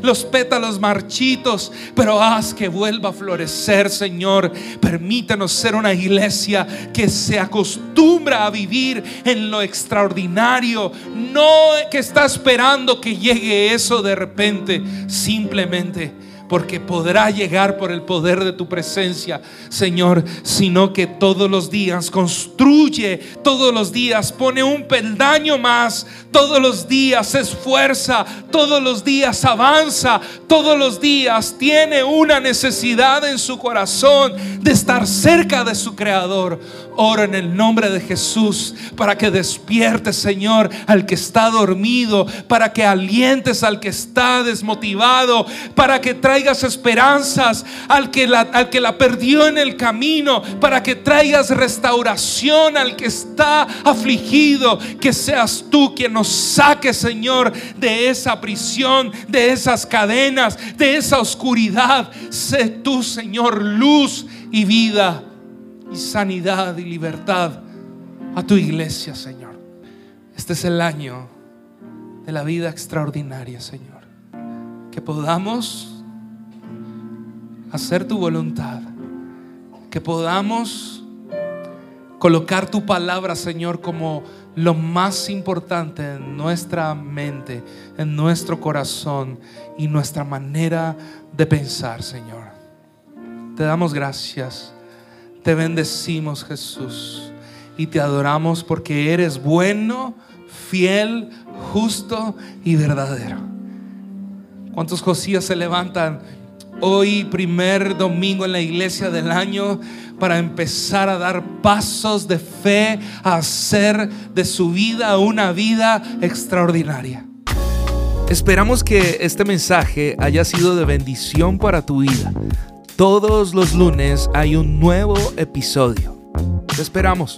los pétalos marchitos, pero haz que vuelva a florecer, Señor. Permítanos ser una iglesia que se acostumbra a vivir en lo extraordinario, no que está esperando que llegue eso de repente, simplemente porque podrá llegar por el poder de tu presencia, Señor, sino que todos los días construye, todos los días pone un peldaño más, todos los días se esfuerza, todos los días avanza, todos los días tiene una necesidad en su corazón de estar cerca de su Creador. Oro en el nombre de Jesús para que despiertes, Señor, al que está dormido, para que alientes al que está desmotivado, para que traigas esperanzas al que la, al que la perdió en el camino, para que traigas restauración al que está afligido, que seas tú quien nos saque, Señor, de esa prisión, de esas cadenas, de esa oscuridad. Sé tú, Señor, luz y vida y sanidad y libertad a tu iglesia, Señor. Este es el año de la vida extraordinaria, Señor. Que podamos hacer tu voluntad. Que podamos colocar tu palabra, Señor, como lo más importante en nuestra mente, en nuestro corazón y nuestra manera de pensar, Señor. Te damos gracias te bendecimos Jesús y te adoramos porque eres bueno, fiel, justo y verdadero. ¿Cuántos Josías se levantan hoy, primer domingo en la iglesia del año, para empezar a dar pasos de fe, a hacer de su vida una vida extraordinaria? Esperamos que este mensaje haya sido de bendición para tu vida. Todos los lunes hay un nuevo episodio. Te esperamos.